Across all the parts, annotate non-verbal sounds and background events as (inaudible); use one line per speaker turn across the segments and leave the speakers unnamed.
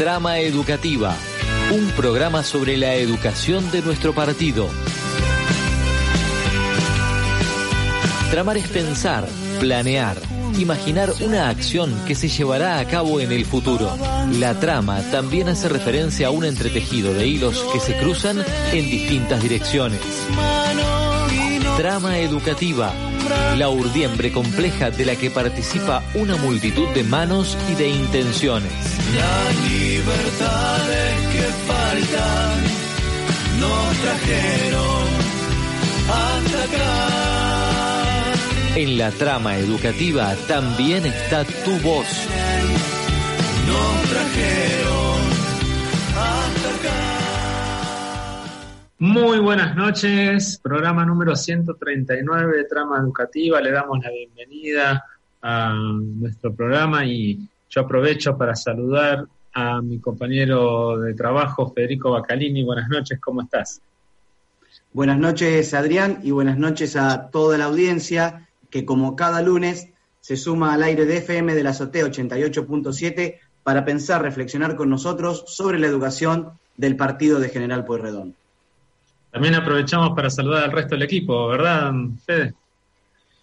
Trama Educativa, un programa sobre la educación de nuestro partido. Tramar es pensar, planear, imaginar una acción que se llevará a cabo en el futuro. La trama también hace referencia a un entretejido de hilos que se cruzan en distintas direcciones. Trama educativa, la urdiembre compleja de la que participa una multitud de manos y de intenciones.
Libertades que faltan nos trajeron hasta acá.
En la trama educativa también está tu voz.
Nos trajeron hasta acá.
Muy buenas noches, programa número 139 de Trama Educativa. Le damos la bienvenida a nuestro programa y yo aprovecho para saludar a mi compañero de trabajo, Federico Bacalini. Buenas noches, ¿cómo estás?
Buenas noches, Adrián, y buenas noches a toda la audiencia que como cada lunes se suma al aire de FM de la Azotea 88.7 para pensar, reflexionar con nosotros sobre la educación del partido de General Pueyrredón.
También aprovechamos para saludar al resto del equipo, ¿verdad, Fede?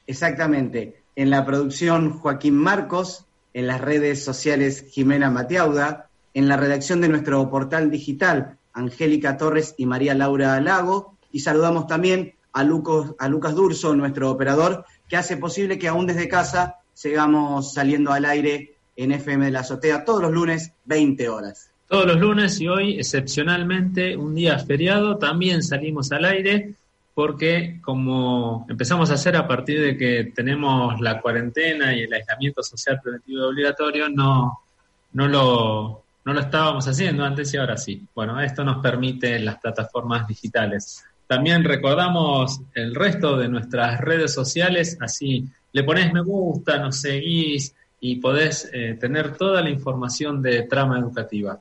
Exactamente. En la producción Joaquín Marcos, en las redes sociales Jimena Mateauda, en la redacción de nuestro portal digital Angélica Torres y María Laura Lago, y saludamos también a, Lucas, Durso, nuestro operador, que hace posible que aún desde casa sigamos saliendo al aire en FM de la Azotea todos los lunes, 20 horas.
Todos los lunes y hoy, excepcionalmente, un día feriado, también salimos al aire porque como empezamos a hacer a partir de que tenemos la cuarentena y el aislamiento social preventivo obligatorio, no, no, lo, no lo estábamos haciendo antes y ahora sí. Bueno, esto nos permite las plataformas digitales. También recordamos el resto de nuestras redes sociales, así le pones me gusta, nos seguís y podés eh, tener toda la información de trama educativa.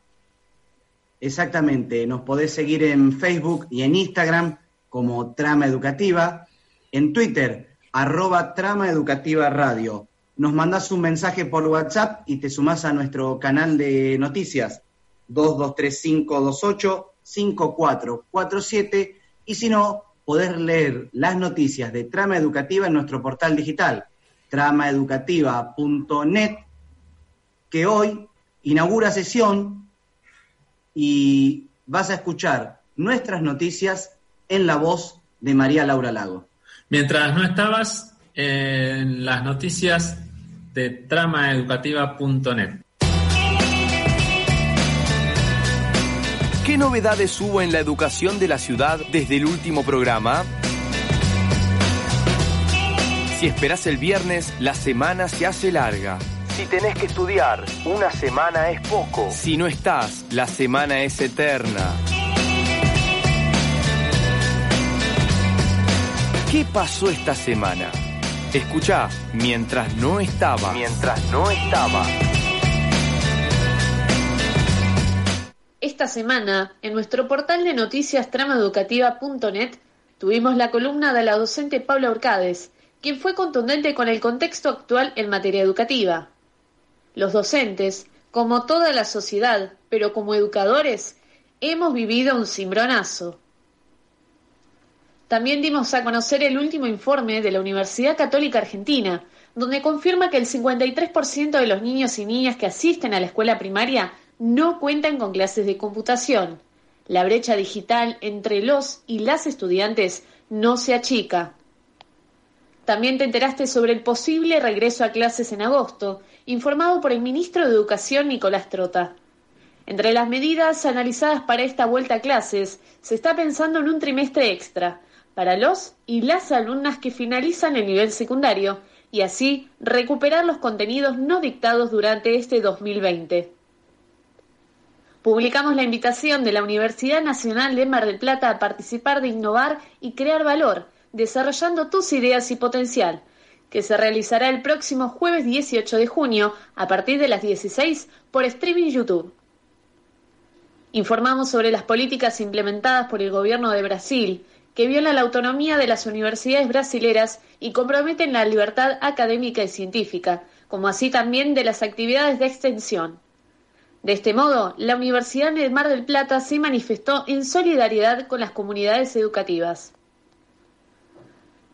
Exactamente, nos podés seguir en Facebook y en Instagram como Trama Educativa, en Twitter, arroba Trama Educativa Radio. Nos mandás un mensaje por WhatsApp y te sumás a nuestro canal de noticias 2235285447 y si no, podés leer las noticias de Trama Educativa en nuestro portal digital tramaeducativa.net que hoy inaugura sesión y vas a escuchar nuestras noticias en la voz de María Laura Lago.
Mientras no estabas en las noticias de tramaeducativa.net.
¿Qué novedades hubo en la educación de la ciudad desde el último programa? Si esperas el viernes, la semana se hace larga. Si tenés que estudiar, una semana es poco. Si no estás, la semana es eterna. ¿Qué pasó esta semana? Escucha, mientras no estaba. Mientras no estaba.
Esta semana, en nuestro portal de noticias tramaeducativa.net, tuvimos la columna de la docente Paula Urcades, quien fue contundente con el contexto actual en materia educativa. Los docentes, como toda la sociedad, pero como educadores, hemos vivido un cimbronazo. También dimos a conocer el último informe de la Universidad Católica Argentina, donde confirma que el 53% de los niños y niñas que asisten a la escuela primaria no cuentan con clases de computación. La brecha digital entre los y las estudiantes no se achica. También te enteraste sobre el posible regreso a clases en agosto, informado por el ministro de Educación Nicolás Trota. Entre las medidas analizadas para esta vuelta a clases, se está pensando en un trimestre extra para los y las alumnas que finalizan el nivel secundario y así recuperar los contenidos no dictados durante este 2020. Publicamos la invitación de la Universidad Nacional de Mar del Plata a participar de innovar y crear valor, desarrollando tus ideas y potencial, que se realizará el próximo jueves 18 de junio a partir de las 16 por streaming YouTube. Informamos sobre las políticas implementadas por el gobierno de Brasil, que violan la autonomía de las universidades brasileras y comprometen la libertad académica y científica, como así también de las actividades de extensión. De este modo, la Universidad de Mar del Plata se manifestó en solidaridad con las comunidades educativas.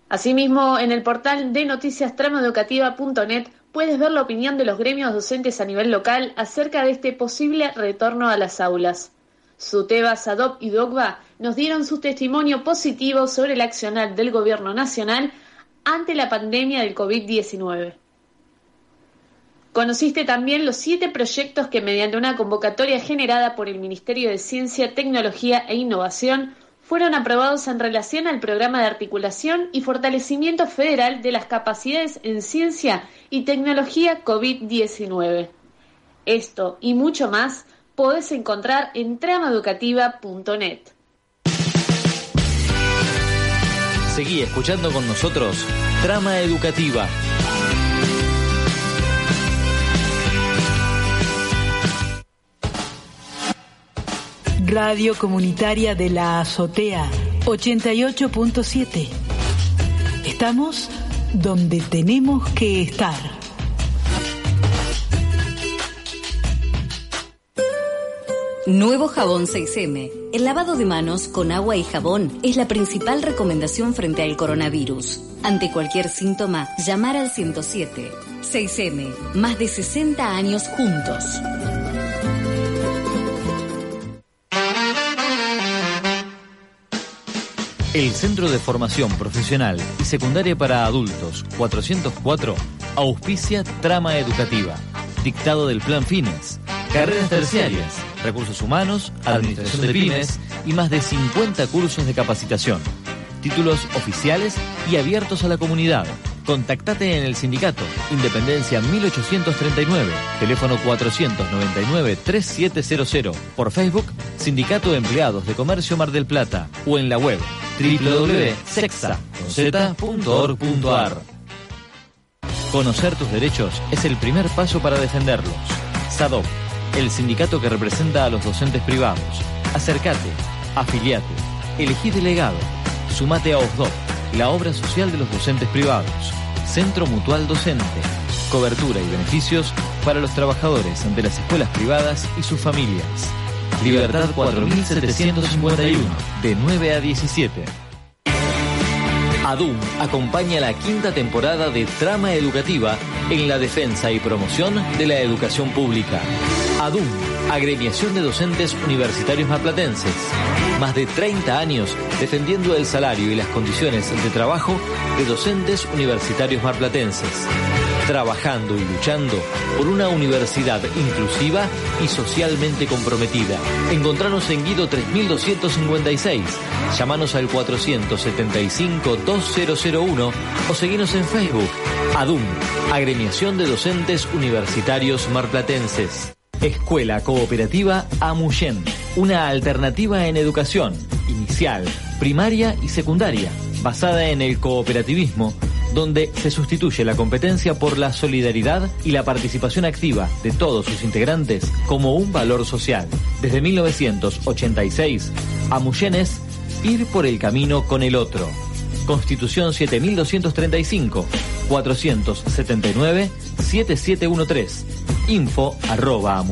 Asimismo, en el portal de noticias tramaeducativa.net puedes ver la opinión de los gremios docentes a nivel local acerca de este posible retorno a las aulas. Suteba, Sadop y Dogba nos dieron su testimonio positivo sobre el accionar del Gobierno Nacional ante la pandemia del COVID-19. Conociste también los siete proyectos que mediante una convocatoria generada por el Ministerio de Ciencia, Tecnología e Innovación fueron aprobados en relación al programa de articulación y fortalecimiento federal de las capacidades en ciencia y tecnología COVID-19. Esto y mucho más podés encontrar en tramaeducativa.net.
Seguí escuchando con nosotros Trama Educativa.
Radio Comunitaria de la Azotea 88.7. Estamos donde tenemos que estar.
Nuevo jabón 6M. El lavado de manos con agua y jabón es la principal recomendación frente al coronavirus. Ante cualquier síntoma, llamar al 107. 6M. Más de 60 años juntos.
El Centro de Formación Profesional y Secundaria para Adultos 404 auspicia Trama Educativa, dictado del Plan Fines, carreras terciarias, recursos humanos, administración de pymes y más de 50 cursos de capacitación, títulos oficiales y abiertos a la comunidad. Contactate en el sindicato Independencia 1839, teléfono 499-3700, por Facebook Sindicato de Empleados de Comercio Mar del Plata o en la web www.sexa.org.ar. Conocer tus derechos es el primer paso para defenderlos. SADOP, el sindicato que representa a los docentes privados. Acércate, afiliate, elegí delegado, sumate a OSDOC, la obra social de los docentes privados. Centro Mutual Docente, cobertura y beneficios para los trabajadores de las escuelas privadas y sus familias. Libertad 4751, de 9 a 17. ADUM acompaña la quinta temporada de Trama Educativa en la defensa y promoción de la educación pública. ADUM, Agremiación de Docentes Universitarios Marplatenses. Más de 30 años defendiendo el salario y las condiciones de trabajo de docentes universitarios marplatenses trabajando y luchando por una universidad inclusiva y socialmente comprometida. Encontranos en Guido 3256, llamanos al 475-2001 o seguinos en Facebook, ADUM, Agremiación de Docentes Universitarios Marplatenses. Escuela Cooperativa Amuyen, una alternativa en educación, inicial, primaria y secundaria, basada en el cooperativismo donde se sustituye la competencia por la solidaridad y la participación activa de todos sus integrantes como un valor social. Desde 1986, Amuyen es ir por el camino con el otro. Constitución 7235 479 7713 info arroba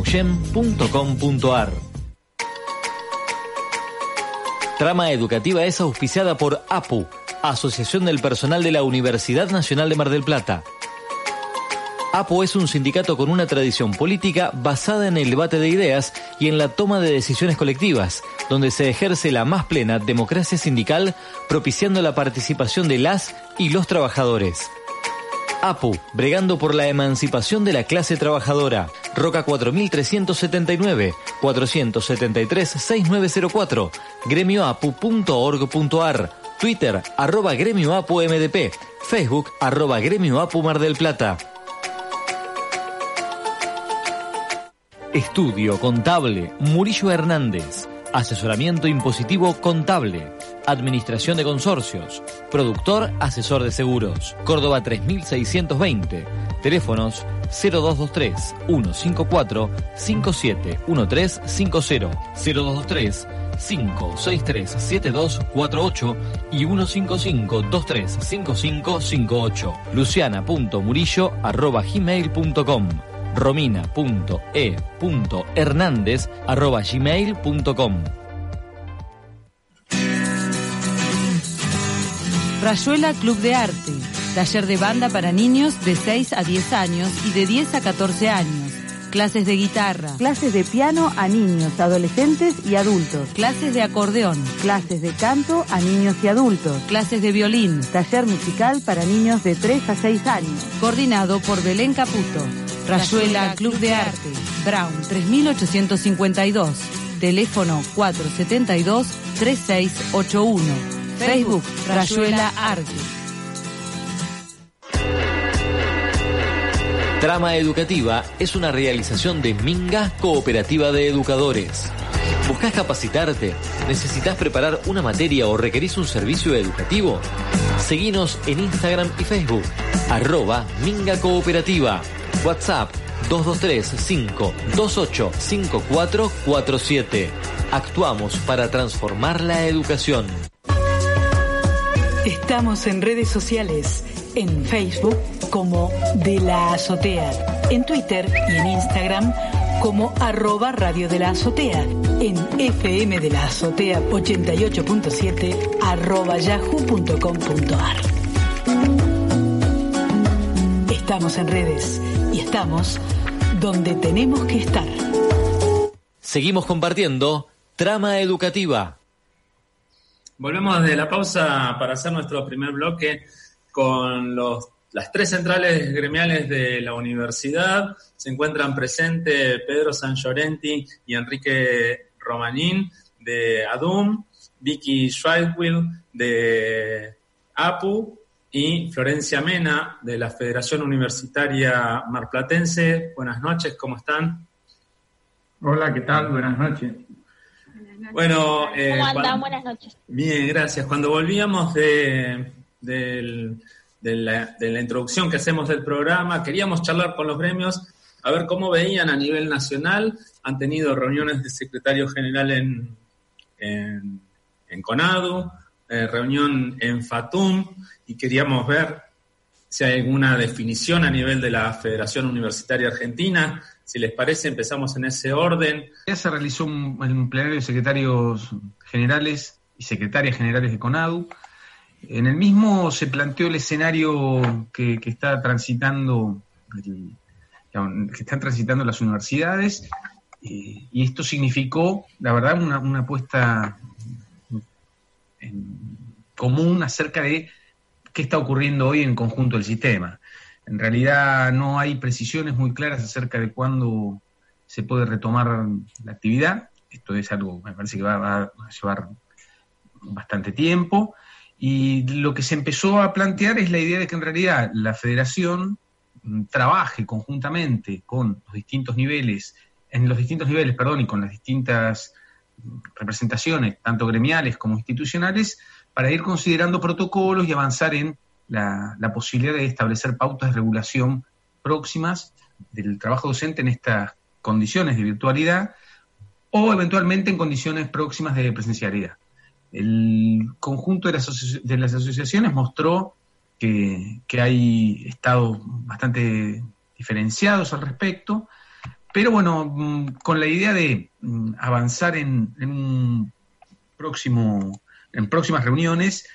Trama educativa es auspiciada por APU, Asociación del Personal de la Universidad Nacional de Mar del Plata. APO es un sindicato con una tradición política basada en el debate de ideas y en la toma de decisiones colectivas, donde se ejerce la más plena democracia sindical, propiciando la participación de las y los trabajadores. APU, bregando por la emancipación de la clase trabajadora. Roca 4379, 473-6904, gremioapu.org.ar, Twitter, arroba gremio Apu MDP, Facebook, arroba gremio Apu Mar del Plata. Estudio Contable Murillo Hernández. Asesoramiento impositivo contable. Administración de consorcios. Productor asesor de seguros. Córdoba 3620. Teléfonos 0223 154 571350 0223 563-7248 y 155-235558. Luciana.murillo arroba gmail.com romina.e.hernandez.gmail.com
Rayuela Club de Arte, taller de banda para niños de 6 a 10 años y de 10 a 14 años. Clases de guitarra,
clases de piano a niños, adolescentes y adultos,
clases de acordeón,
clases de canto a niños y adultos,
clases de violín,
taller musical para niños de 3 a 6 años.
Coordinado por Belén Caputo. Rayuela Club de Arte, Brown 3852, teléfono 472 3681. Facebook Rayuela Arte.
Trama Educativa es una realización de Minga Cooperativa de Educadores. ¿Buscas capacitarte? ¿Necesitas preparar una materia o requerís un servicio educativo? Seguinos en Instagram y Facebook. Arroba Minga Cooperativa. WhatsApp 223-528-5447. Actuamos para transformar la educación.
Estamos en redes sociales, en Facebook como De la Azotea, en Twitter y en Instagram como arroba Radio de la Azotea, en FM de la Azotea 88.7 arroba yahoo.com.ar. Estamos en redes y estamos donde tenemos que estar.
Seguimos compartiendo Trama Educativa.
Volvemos de la pausa para hacer nuestro primer bloque con los, las tres centrales gremiales de la universidad. Se encuentran presentes Pedro San Llorenti y Enrique Romanín de ADUM, Vicky Schweigwill de APU y Florencia Mena de la Federación Universitaria Marplatense. Buenas noches, ¿cómo están?
Hola, ¿qué tal? Buenas noches.
Bueno,
eh, ¿cómo andan? Buenas noches.
Bien, gracias. Cuando volvíamos de, de, la, introducción que hacemos del programa, queríamos charlar con los gremios a ver cómo veían a nivel nacional. Han tenido reuniones de secretario general en, en, en CONADU, eh, reunión en FATUM, y queríamos ver si hay alguna definición a nivel de la Federación Universitaria Argentina. Si les parece, empezamos en ese orden.
Ya se realizó un, un plenario de secretarios generales y secretarias generales de CONADU. En el mismo se planteó el escenario que, está transitando que están transitando las universidades eh, y esto significó, la verdad, una, una apuesta en común acerca de qué está ocurriendo hoy en conjunto del sistema. En realidad no hay precisiones muy claras acerca de cuándo se puede retomar la actividad. Esto es algo, me parece que va a llevar bastante tiempo. Y lo que se empezó a plantear es la idea de que en realidad la federación trabaje conjuntamente con los distintos niveles, en los distintos niveles, perdón, y con las distintas representaciones, tanto gremiales como institucionales, para ir considerando protocolos y avanzar en la, la, posibilidad de establecer pautas de regulación próximas del trabajo docente en estas condiciones de virtualidad o eventualmente en condiciones próximas de presencialidad. El conjunto de las, de las asociaciones mostró que, que, hay estados bastante diferenciados al respecto, pero bueno, con la idea de avanzar en, un próximo en próximas reuniones,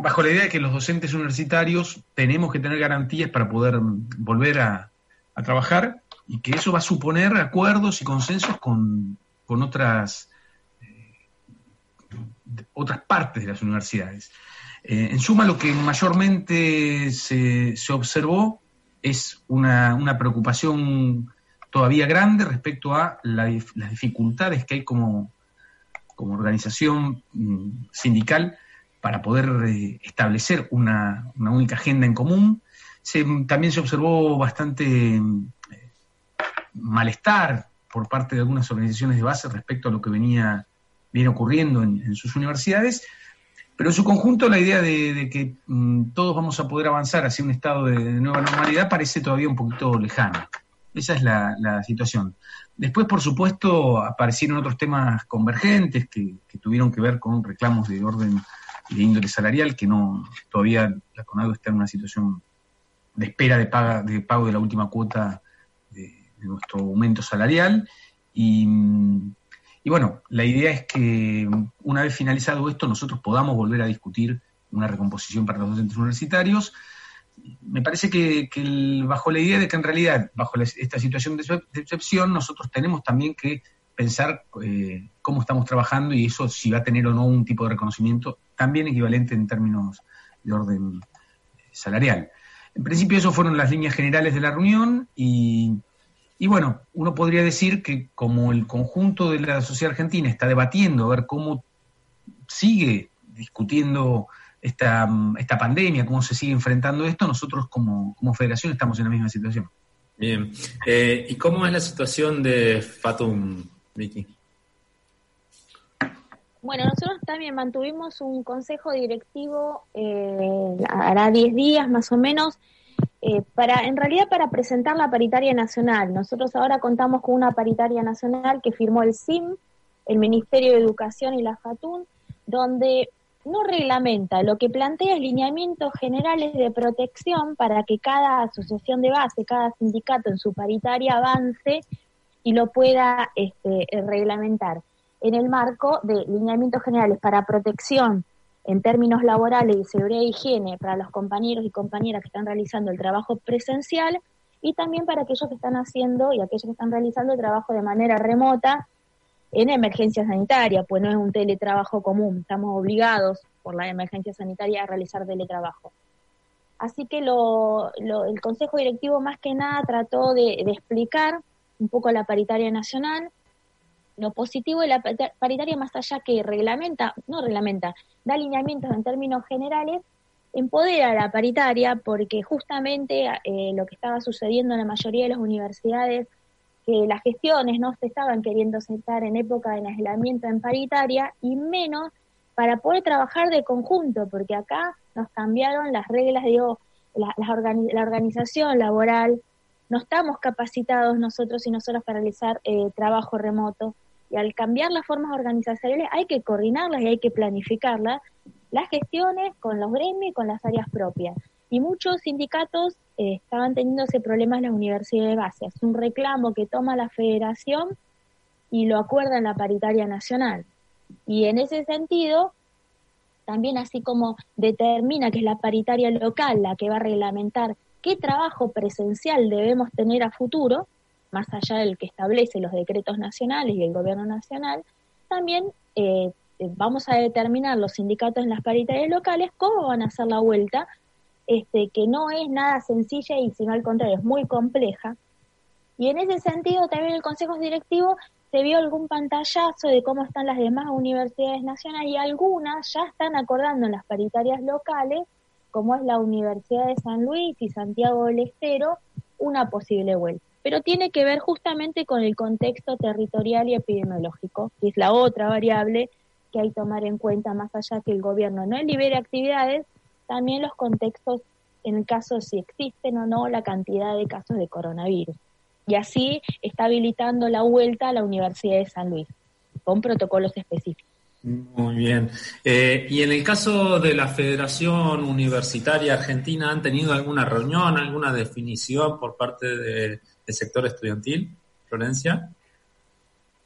bajo la idea de que los docentes universitarios tenemos que tener garantías para poder volver a, a trabajar y que eso va a suponer acuerdos y consensos con, con otras, otras partes de las universidades. Eh, en suma, lo que mayormente se, se observó es una, una, preocupación todavía grande respecto a la, las dificultades que hay como, como organización mm, sindical para poder eh, establecer una, una, única agenda en común. También se observó bastante eh, malestar por parte de algunas organizaciones de base respecto a lo que venía viene ocurriendo en, sus universidades, pero en su conjunto la idea de, de que mm, todos vamos a poder avanzar hacia un estado de, de, nueva normalidad parece todavía un poquito lejana. Esa es la, situación. Después, por supuesto, aparecieron otros temas convergentes que, tuvieron que ver con reclamos de orden de índole salarial, que no todavía la CONADO está en una situación de espera de, paga, de pago de la última cuota nuestro aumento salarial y, y, bueno, la idea es que una vez finalizado esto nosotros podamos volver a discutir una recomposición para los docentes universitarios. Me parece que, bajo la idea de que en realidad, bajo esta situación de, excepción, nosotros tenemos también que pensar eh, cómo estamos trabajando y eso si va a tener o no un tipo de reconocimiento también equivalente en términos de orden salarial. En principio, eso fueron las líneas generales de la reunión y, bueno, uno podría decir que como el conjunto de la sociedad argentina está debatiendo a ver cómo sigue discutiendo esta, esta pandemia, cómo se sigue enfrentando esto, nosotros como, federación estamos en la misma situación.
Bien. Eh, ¿Y cómo es la situación de Fatum, Vicky?
Bueno, nosotros también mantuvimos un consejo directivo, eh, hará 10 días más o menos, eh, para, en realidad para presentar la paritaria nacional. Nosotros ahora contamos con una paritaria nacional que firmó el CIM, el Ministerio de Educación y la FATUN, donde no reglamenta, lo que plantea es lineamientos generales de protección para que cada asociación de base, cada sindicato en su paritaria avance y lo pueda este, reglamentar en el marco de lineamientos generales para protección en términos laborales y seguridad e higiene para los compañeros y compañeras que están realizando el trabajo presencial y también para aquellos que están haciendo y aquellos que están realizando el trabajo de manera remota en emergencia sanitaria, pues no es un teletrabajo común, estamos obligados por la emergencia sanitaria a realizar teletrabajo. Así que el Consejo Directivo más que nada trató de explicar un poco la paritaria nacional, lo positivo de la paritaria, más allá que reglamenta, no reglamenta, da alineamientos en términos generales, empodera a la paritaria porque justamente eh, lo que estaba sucediendo en la mayoría de las universidades, que las gestiones no se estaban queriendo sentar en época de aislamiento en paritaria y menos para poder trabajar de conjunto, porque acá nos cambiaron las reglas, digo, la, la organización laboral, no estamos capacitados nosotros y nosotros para realizar eh, trabajo remoto y al cambiar las formas organizacionales hay que coordinarlas y hay que planificarlas, las gestiones con los gremios y con las áreas propias. Y muchos sindicatos eh, estaban teniendo ese problema en la universidad de base. Es un reclamo que toma la federación y lo acuerda en la paritaria nacional. Y en ese sentido, también así como determina que es la paritaria local la que va a reglamentar qué trabajo presencial debemos tener a futuro, más allá del que establece los decretos nacionales y el gobierno nacional, también eh, vamos a determinar los sindicatos en las paritarias locales cómo van a hacer la vuelta, este, que no es nada sencilla y sino al contrario, es muy compleja. Y en ese sentido también el Consejo Directivo se vio algún pantallazo de cómo están las demás universidades nacionales y algunas ya están acordando en las paritarias locales, como es la Universidad de San Luis y Santiago del Estero, una posible vuelta pero tiene que ver justamente con el contexto territorial y epidemiológico, que es la otra variable que hay que tomar en cuenta, más allá que el gobierno no libere actividades, también los contextos en el caso si existen o no la cantidad de casos de coronavirus. Y así está habilitando la vuelta a la Universidad de San Luis, con protocolos específicos.
Muy bien. Eh, y en el caso de la Federación Universitaria Argentina, ¿han tenido alguna reunión, alguna definición por parte de, del sector estudiantil, Florencia?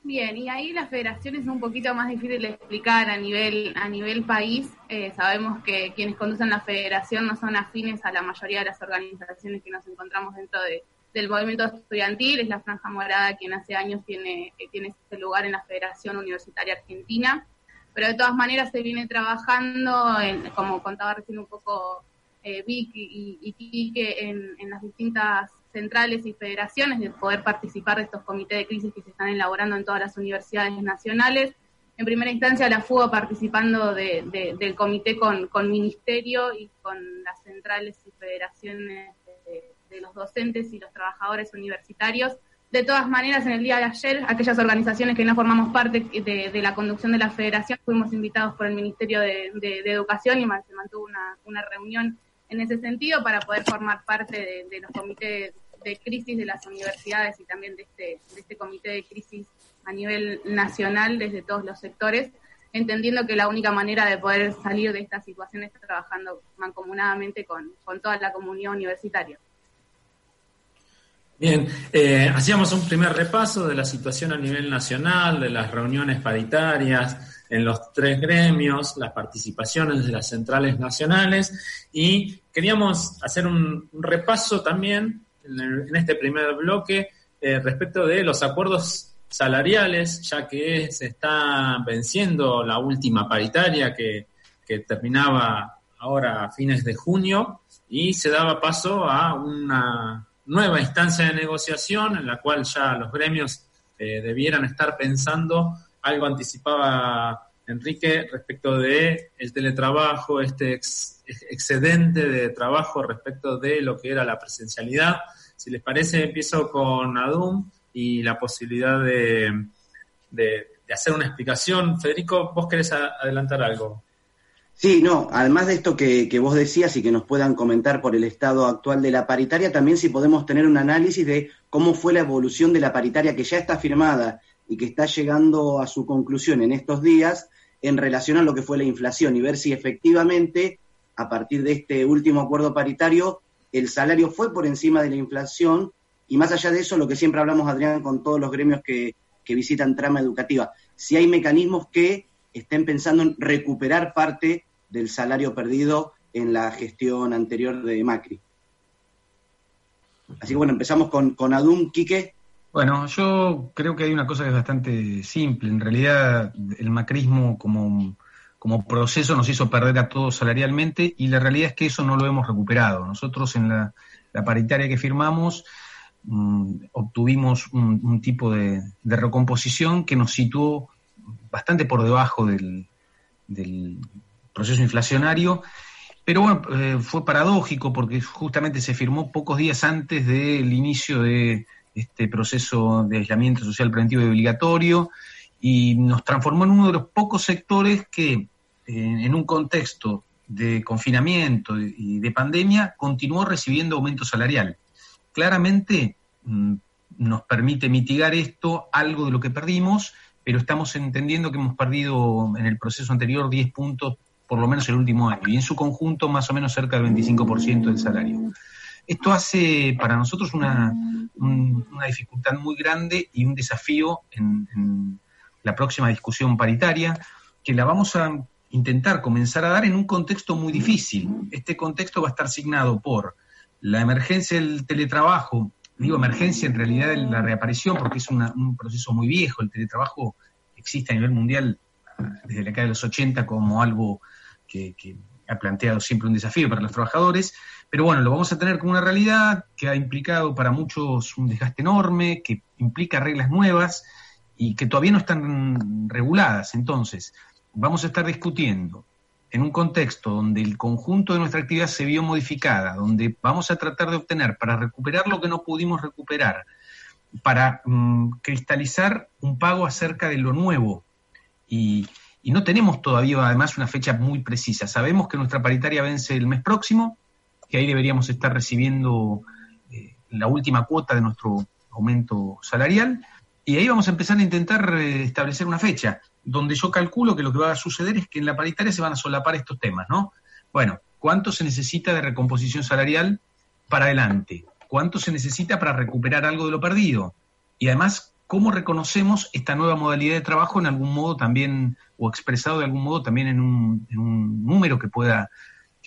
Bien, y ahí la federación es un poquito más difícil de explicar a nivel, a nivel país. Eh, sabemos que quienes conducen la federación no son afines a la mayoría de las organizaciones que nos encontramos dentro de, del movimiento estudiantil. Es la Franja Morada quien hace años tiene, eh, tiene este lugar en la Federación Universitaria Argentina. Pero de todas maneras se viene trabajando, en, como contaba recién un poco eh, Vic y, y, en, en las distintas centrales y federaciones de poder participar de estos comités de crisis que se están elaborando en todas las universidades nacionales. En primera instancia, la FUA participando del comité con, ministerio y con las centrales y federaciones de, los docentes y los trabajadores universitarios. De todas maneras, en el día de ayer, aquellas organizaciones que no formamos parte de, la conducción de la federación, fuimos invitados por el Ministerio de, Educación y se mantuvo una reunión en ese sentido para poder formar parte de, los comités de crisis de las universidades y también de este, de este comité de crisis a nivel nacional desde todos los sectores, entendiendo que la única manera de poder salir de esta situación es trabajando mancomunadamente con, con toda la comunidad universitaria.
Bien, eh, hacíamos un primer repaso de la situación a nivel nacional, de las reuniones paritarias en los tres gremios, las participaciones de las centrales nacionales y queríamos hacer un, repaso también en, este primer bloque eh, respecto de los acuerdos salariales, ya que se está venciendo la última paritaria que, que terminaba ahora a fines de junio y se daba paso a una nueva instancia de negociación en la cual ya los gremios eh, debieran estar pensando, algo anticipaba Enrique respecto de el teletrabajo, este excedente de trabajo respecto de lo que era la presencialidad. Si les parece, empiezo con ADUM y la posibilidad de, hacer una explicación. Federico, ¿vos querés adelantar algo?
Sí, no, además de esto que, vos decías y que nos puedan comentar por el estado actual de la paritaria, también si podemos tener un análisis de cómo fue la evolución de la paritaria que ya está firmada y que está llegando a su conclusión en estos días en relación a lo que fue la inflación y ver si efectivamente, a partir de este último acuerdo paritario, el salario fue por encima de la inflación y más allá de eso, lo que siempre hablamos, Adrián, con todos los gremios que, que visitan trama educativa, si hay mecanismos que estén pensando en recuperar parte del salario perdido en la gestión anterior de Macri. Así que bueno, empezamos con, con Adum, Quique.
Bueno, yo creo que hay una cosa que es bastante simple. En realidad, el macrismo como, como proceso nos hizo perder a todos salarialmente y la realidad es que eso no lo hemos recuperado. Nosotros en la, paritaria que firmamos mm, obtuvimos un, tipo de, recomposición que nos situó bastante por debajo del, proceso inflacionario, pero bueno, eh, fue paradójico porque justamente se firmó pocos días antes del inicio de este proceso de aislamiento social preventivo y obligatorio y nos transformó en uno de los pocos sectores que eh, en un contexto de confinamiento y de pandemia continuó recibiendo aumento salarial. Claramente mm, nos permite mitigar esto algo de lo que perdimos, pero estamos entendiendo que hemos perdido en el proceso anterior 10 puntos por lo menos el último año, y en su conjunto más o menos cerca del 25% del salario. Esto hace para nosotros una, una dificultad muy grande y un desafío en, la próxima discusión paritaria, que la vamos a intentar comenzar a dar en un contexto muy difícil. Este contexto va a estar signado por la emergencia del teletrabajo, digo emergencia en realidad la reaparición, porque es un proceso muy viejo, el teletrabajo existe a nivel mundial desde la década de los 80 como algo que, ha planteado siempre un desafío para los trabajadores, pero bueno, lo vamos a tener como una realidad que ha implicado para muchos un desgaste enorme, que implica reglas nuevas y que todavía no están reguladas. Entonces, vamos a estar discutiendo en un contexto donde el conjunto de nuestra actividad se vio modificada, donde vamos a tratar de obtener para recuperar lo que no pudimos recuperar, para mm, cristalizar un pago acerca de lo nuevo y, y no tenemos todavía además una fecha muy precisa. Sabemos que nuestra paritaria vence el mes próximo, que ahí deberíamos estar recibiendo eh, la última cuota de nuestro aumento salarial, y ahí vamos a empezar a intentar eh, establecer una fecha, donde yo calculo que lo que va a suceder es que en la paritaria se van a solapar estos temas, ¿no? Bueno, ¿cuánto se necesita de recomposición salarial para adelante? ¿Cuánto se necesita para recuperar algo de lo perdido? Y además, ¿cómo reconocemos esta nueva modalidad de trabajo en algún modo también o expresado de algún modo también en un, número que pueda,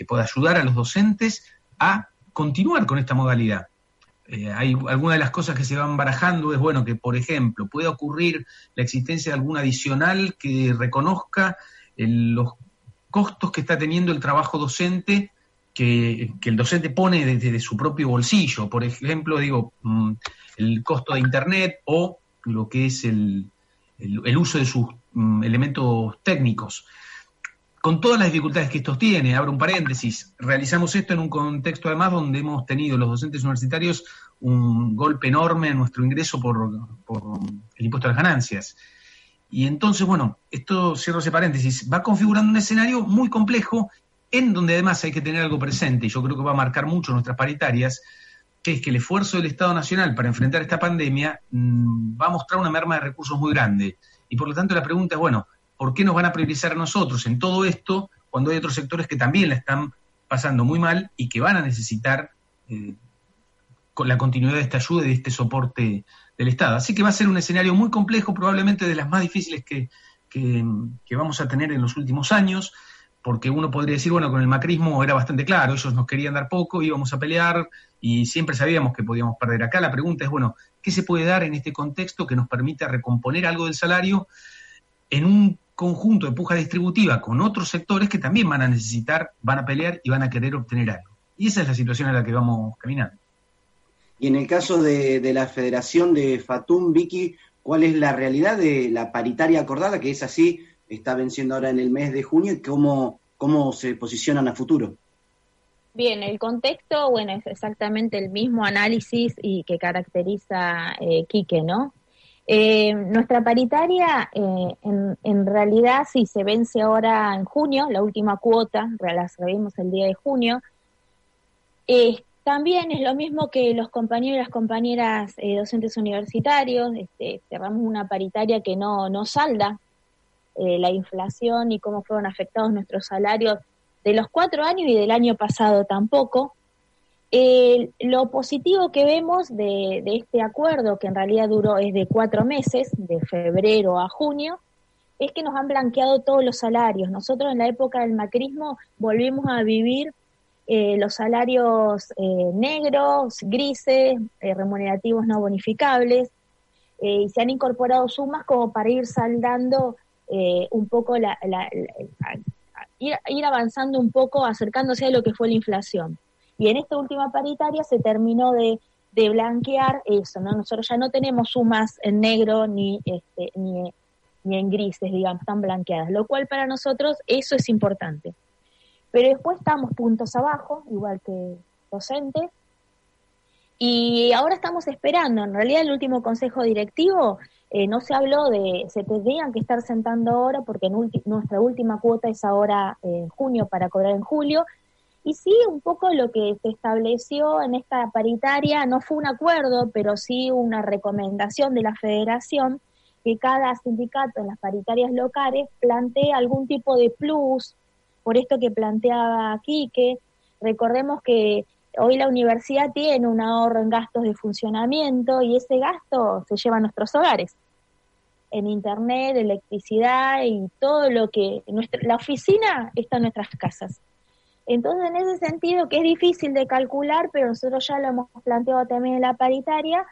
que pueda ayudar a los docentes a continuar con esta modalidad. Eh, hay algunas de las cosas que se van barajando es bueno que, por ejemplo, pueda ocurrir la existencia de algún adicional que reconozca los costos que está teniendo el trabajo docente que, el docente pone desde su propio bolsillo. Por ejemplo, digo, mm, el costo de Internet o lo que es el, el uso de sus Mm, elementos técnicos. Con todas las dificultades que esto tiene, abro un paréntesis, realizamos esto en un contexto además donde hemos tenido los docentes universitarios un golpe enorme en nuestro ingreso por, el impuesto a las ganancias. Y entonces, bueno, esto, cierro ese paréntesis, va configurando un escenario muy complejo en donde además hay que tener algo presente, y yo creo que va a marcar mucho nuestras paritarias, que es que el esfuerzo del Estado Nacional para enfrentar esta pandemia mm, va a mostrar una merma de recursos muy grande. Y por lo tanto la pregunta es, bueno, ¿por qué nos van a priorizar a nosotros en todo esto cuando hay otros sectores que también la están pasando muy mal y que van a necesitar eh, la continuidad de esta ayuda y de este soporte del Estado. Así que va a ser un escenario muy complejo, probablemente de las más difíciles que, que, vamos a tener en los últimos años, porque uno podría decir, bueno, con el macrismo era bastante claro, ellos nos querían dar poco, íbamos a pelear y siempre sabíamos que podíamos perder. Acá la pregunta es, bueno, ¿qué se puede dar en este contexto que nos permita recomponer algo del salario en un conjunto de puja distributiva con otros sectores que también van a necesitar, van a pelear y van a querer obtener algo? Y esa es la situación en la que vamos caminando.
Y en el caso de, de la Federación de Fatum, Vicky, cuál es la realidad de la paritaria acordada, que es así, está venciendo ahora en el mes de junio, y cómo, cómo se posicionan a futuro.
Bien, el contexto, bueno, es exactamente el mismo análisis y que caracteriza eh, Quique, ¿no? Eh, nuestra paritaria, eh, en, en, realidad, sí se vence ahora en junio, la última cuota, la recibimos el día de junio. Eh, también es lo mismo que los compañeros y las compañeras eh, docentes universitarios, este, cerramos una paritaria que no, no salda eh, la inflación y cómo fueron afectados nuestros salarios de los cuatro años y del año pasado tampoco. Lo positivo que vemos de, de, este acuerdo, que en realidad duró es de cuatro meses, de febrero a junio, es que nos han blanqueado todos los salarios. Nosotros en la época del macrismo volvimos a vivir eh, los salarios eh, negros, grises, eh, remunerativos no bonificables, y se han incorporado sumas como para ir saldando un poco, la, ir, avanzando un poco, acercándose a lo que fue la inflación. Y en esta última paritaria se terminó de, blanquear eso, ¿no? Nosotros ya no tenemos sumas en negro ni, este, ni, ni en grises, digamos, están blanqueadas, lo cual para nosotros eso es importante. Pero después estamos puntos abajo, igual que docentes. Y ahora estamos esperando, en realidad el último consejo directivo eh, no se habló de, se tendrían que estar sentando ahora porque nuestra última cuota es ahora en junio para cobrar en julio. Y sí, un poco lo que se estableció en esta paritaria no fue un acuerdo, pero sí una recomendación de la federación que cada sindicato en las paritarias locales plantee algún tipo de plus por esto que planteaba Quique, recordemos que hoy la universidad tiene un ahorro en gastos de funcionamiento y ese gasto se lleva a nuestros hogares, en internet, electricidad y todo lo que... Nuestra, la oficina está en nuestras casas. Entonces, en ese sentido, que es difícil de calcular, pero nosotros ya lo hemos planteado también en la paritaria,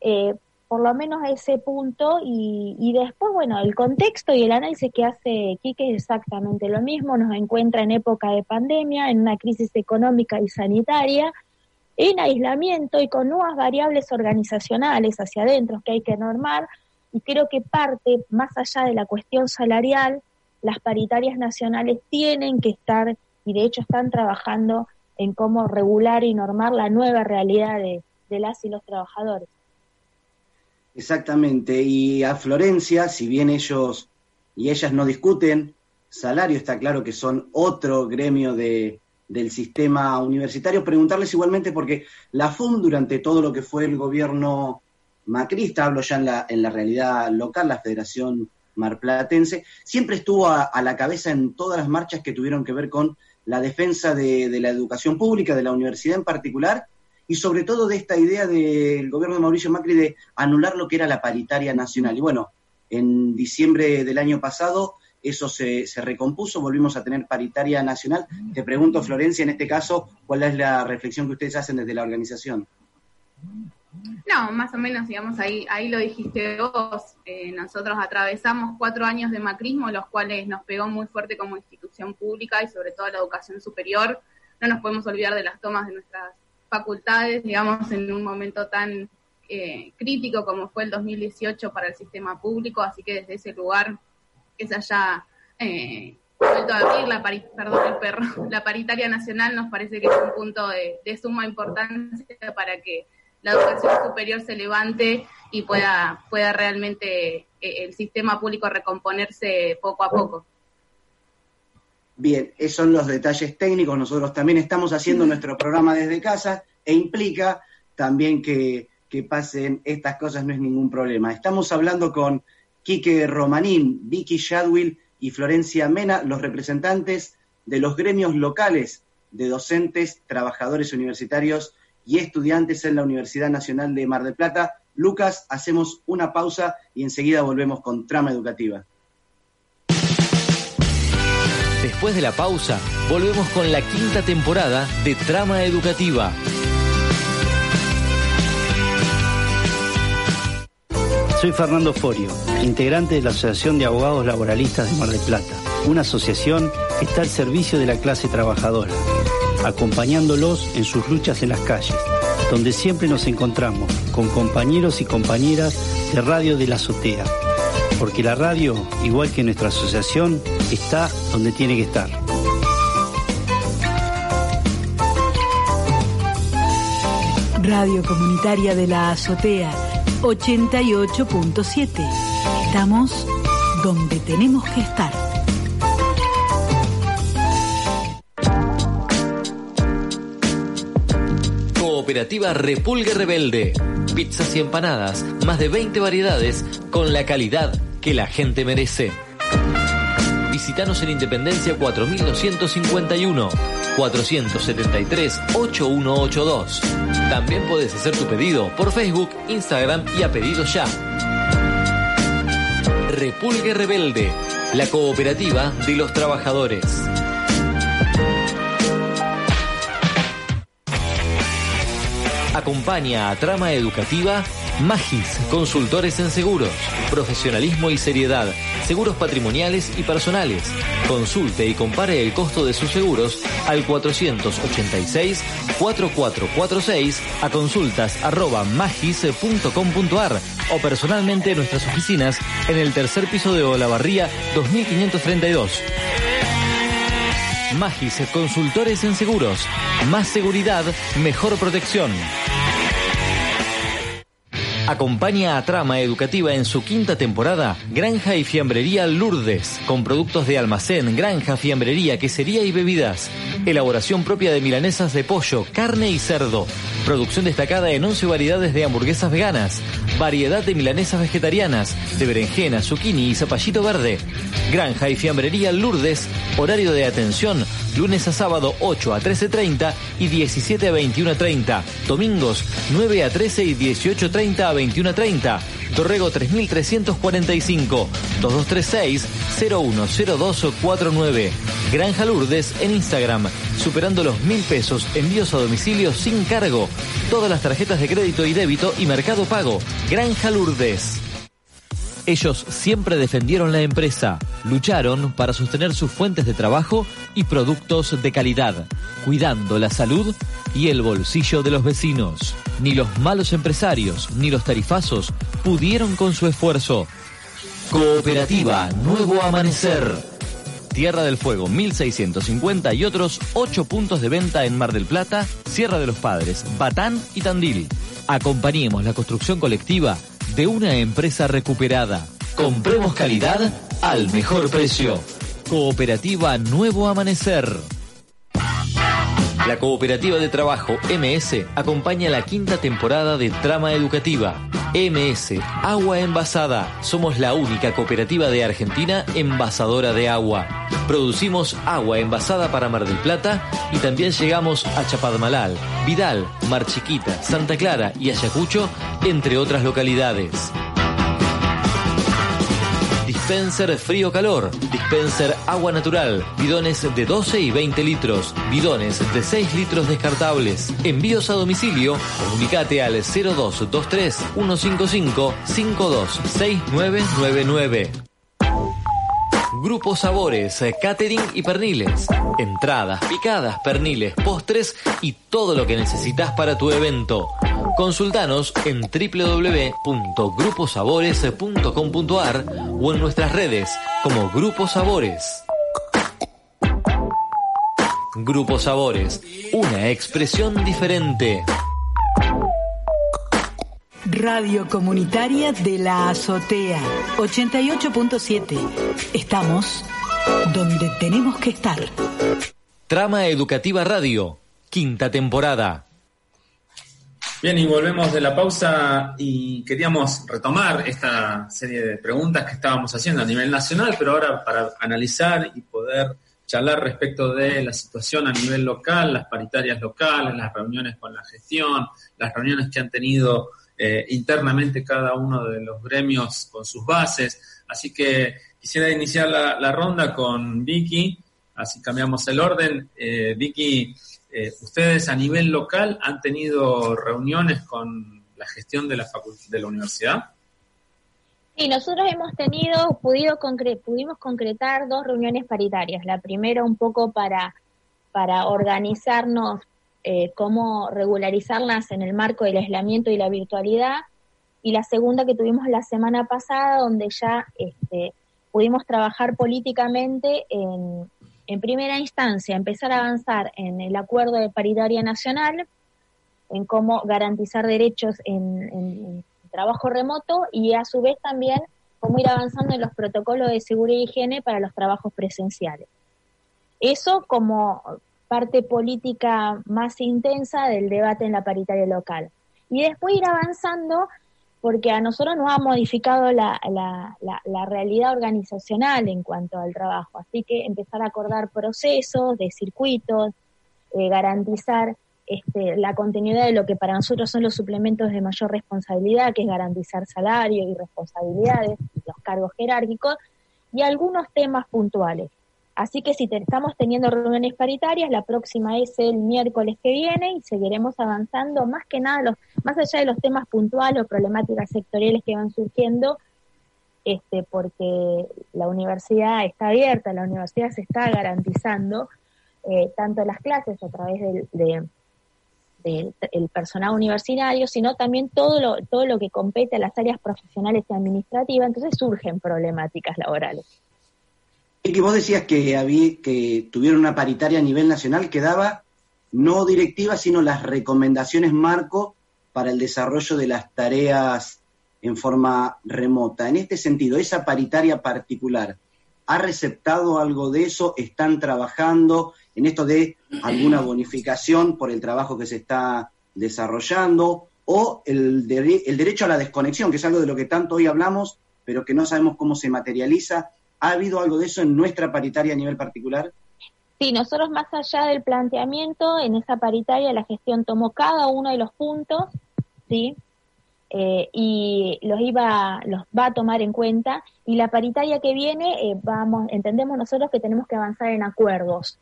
eh, por lo menos ese punto y, y, después, bueno, el contexto y el análisis que hace Quique es exactamente lo mismo, nos encuentra en época de pandemia, en una crisis económica y sanitaria, en aislamiento y con nuevas variables organizacionales hacia adentro que hay que normar. Y creo que parte, más allá de la cuestión salarial, las paritarias nacionales tienen que estar y de hecho están trabajando en cómo regular y normar la nueva realidad de, de las y los trabajadores.
Exactamente, y a Florencia, si bien ellos y ellas no discuten salario, está claro que son otro gremio de, del sistema universitario, preguntarles igualmente porque la FUM durante todo lo que fue el gobierno macrista, hablo ya en la, en la realidad local, la Federación Marplatense, siempre estuvo a, a, la cabeza en todas las marchas que tuvieron que ver con la defensa de, la educación pública, de la universidad en particular, y sobre todo de esta idea del gobierno de Mauricio Macri de anular lo que era la paritaria nacional. Y bueno, en diciembre del año pasado eso se, se, recompuso, volvimos a tener paritaria nacional. Te pregunto, Florencia, en este caso, ¿cuál es la reflexión que ustedes hacen desde la organización?
No, más o menos, digamos, ahí, ahí lo dijiste vos. Eh, nosotros atravesamos cuatro años de macrismo, los cuales nos pegó muy fuerte como institución pública y sobre todo la educación superior. No nos podemos olvidar de las tomas de nuestras facultades, digamos, en un momento tan eh, crítico como fue el 2018 para el sistema público, así que desde ese lugar que se haya eh, vuelto a abrir la, perdón, el perro, (laughs) la paritaria nacional nos parece que es un punto de suma importancia para que la educación superior se levante y pueda, pueda realmente eh, el sistema público recomponerse poco a poco.
Bien, esos son los detalles técnicos. Nosotros también estamos haciendo nuestro programa desde casa e implica también que, que pasen estas cosas, no es ningún problema. Estamos hablando con Quique Romanín, Vicky Shadwill y Florencia Mena, los representantes de los gremios locales de docentes, trabajadores universitarios y estudiantes en la Universidad Nacional de Mar del Plata. Lucas, hacemos una pausa y enseguida volvemos con Trama Educativa.
Después de la pausa, volvemos con la quinta temporada de Trama Educativa.
Soy Fernando Forio, integrante de la Asociación de Abogados Laboralistas de Mar del Plata, una asociación que está al servicio de la clase trabajadora, acompañándolos en sus luchas en las calles, donde siempre nos encontramos con compañeros y compañeras de Radio de la Azotea, porque la radio, igual que nuestra asociación, está donde tiene que estar.
Radio Comunitaria de la Azotea 88.7. Estamos donde tenemos que estar.
Cooperativa Repulgue Rebelde. Pizzas y empanadas, más de 20 variedades, con la calidad que la gente merece. Visítanos en Independencia 4251 473 8182. También puedes hacer tu pedido por Facebook, Instagram y a pedido ya. Repulgue Rebelde, la cooperativa de los trabajadores. Acompaña a Trama Educativa Magis, consultores en seguros, profesionalismo y seriedad, seguros patrimoniales y personales. Consulte y compare el costo de sus seguros al 486-4446 a consultas arroba magis.com.ar o personalmente en nuestras oficinas en el tercer piso de Olavarría 2532. Magis, consultores en seguros. Más seguridad, mejor protección. Acompaña a Trama Educativa en su quinta temporada Granja y Fiambrería Lourdes, con productos de almacén, granja, fiambrería, quesería y bebidas. Elaboración propia de milanesas de pollo, carne y cerdo. Producción destacada en 11 variedades de hamburguesas veganas. Variedad de milanesas vegetarianas, de berenjena, zucchini y zapallito verde. Granja y Fiambrería Lourdes, horario de atención, lunes a sábado 8 a 13.30 y 17 a 21.30. Domingos 9 a 13 y 18.30 a 21.30. Torrego 3345 2236 010249. Granja Lourdes en Instagram, superando los mil pesos, envíos a domicilio sin cargo. Todas las tarjetas de crédito y débito y mercado pago. Granja Lourdes. Ellos siempre defendieron la empresa, lucharon para sostener sus fuentes de trabajo y productos de calidad, cuidando la salud y el bolsillo de los vecinos. Ni los malos empresarios ni los tarifazos pudieron con su esfuerzo. Cooperativa Nuevo Amanecer. Tierra del Fuego 1650 y otros 8 puntos de venta en Mar del Plata, Sierra de los Padres, Batán y Tandil. Acompañemos la construcción colectiva de una empresa recuperada. Compremos calidad al mejor precio. Cooperativa Nuevo Amanecer. La Cooperativa de Trabajo MS acompaña la quinta temporada de Trama Educativa. MS, Agua Envasada. Somos la única cooperativa de Argentina envasadora de agua. Producimos agua envasada para Mar del Plata y también llegamos a Chapadmalal, Vidal, Mar Chiquita, Santa Clara y Ayacucho, entre otras localidades. Dispenser frío-calor, dispenser agua natural, bidones de 12 y 20 litros, bidones de 6 litros descartables. Envíos a domicilio, comunicate al 0223 155 526999. Grupo Sabores, catering y perniles. Entradas, picadas, perniles, postres y todo lo que necesitas para tu evento. Consultanos en www.gruposabores.com.ar o en nuestras redes como Grupo Sabores. Grupo Sabores, una expresión diferente.
Radio Comunitaria de la Azotea 88.7. Estamos donde tenemos que estar.
Trama Educativa Radio, quinta temporada.
Bien, y volvemos de la pausa y queríamos retomar esta serie de preguntas que estábamos haciendo a nivel nacional, pero ahora para analizar y poder charlar respecto de la situación a nivel local, las paritarias locales, las reuniones con la gestión, las reuniones que han tenido eh, internamente cada uno de los gremios con sus bases. Así que quisiera iniciar la, ronda con Vicky, así cambiamos el orden. Eh, Vicky, eh, ustedes a nivel local han tenido reuniones con la gestión de la, de la universidad.
Sí, nosotros hemos tenido, podido pudimos concretar dos reuniones paritarias. La primera un poco para, para organizarnos eh, cómo regularizarlas en el marco del aislamiento y la virtualidad. Y la segunda que tuvimos la semana pasada, donde ya este, pudimos trabajar políticamente en, en primera instancia, empezar a avanzar en el acuerdo de paritaria nacional, en cómo garantizar derechos en, trabajo remoto y a su vez también cómo ir avanzando en los protocolos de seguridad y higiene para los trabajos presenciales. Eso como parte política más intensa del debate en la paritaria local. Y después ir avanzando porque a nosotros nos ha modificado la, la, realidad organizacional en cuanto al trabajo. Así que empezar a acordar procesos de circuitos, eh, garantizar este, la continuidad de lo que para nosotros son los suplementos de mayor responsabilidad, que es garantizar salario y responsabilidades, los cargos jerárquicos, y algunos temas puntuales. Así que si estamos teniendo reuniones paritarias, la próxima es el miércoles que viene y seguiremos avanzando más que nada, los, más allá de los temas puntuales o problemáticas sectoriales que van surgiendo, este, porque la universidad está abierta, la universidad se está garantizando eh, tanto las clases a través del, de, personal universitario, sino también todo lo, todo lo que compete a las áreas profesionales y administrativas, entonces surgen problemáticas laborales.
Y que vos decías que, había, que tuvieron una paritaria a nivel nacional que daba no directivas, sino las recomendaciones marco para el desarrollo de las tareas en forma remota. En este sentido, esa paritaria particular, ¿ha receptado algo de eso? ¿Están trabajando? en esto de alguna (clears throat) bonificación por el trabajo que se está desarrollando o el, el derecho a la desconexión, que es algo de lo que tanto hoy hablamos, pero que no sabemos cómo se materializa. ¿Ha habido algo de eso en nuestra paritaria a nivel particular?
Sí, nosotros más allá del planteamiento, en esa paritaria la gestión tomó cada uno de los puntos, ¿sí? Eh, y los iba, los va a tomar en cuenta. Y la paritaria que viene, eh, vamos, entendemos nosotros que tenemos que avanzar en acuerdos,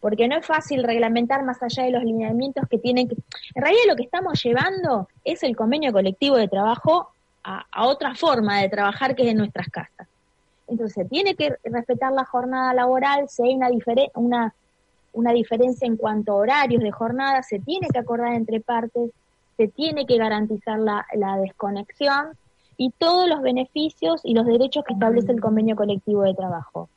porque no es fácil reglamentar más allá de los lineamientos que tienen que... En realidad lo que estamos llevando es el convenio colectivo de trabajo a, otra forma de trabajar que es en nuestras casas. Entonces, tiene que respetar la jornada laboral, si hay una, una, una diferencia en cuanto a horarios de jornada, se tiene que acordar entre partes, se tiene que garantizar la desconexión y todos los beneficios y los derechos que establece el convenio colectivo de trabajo.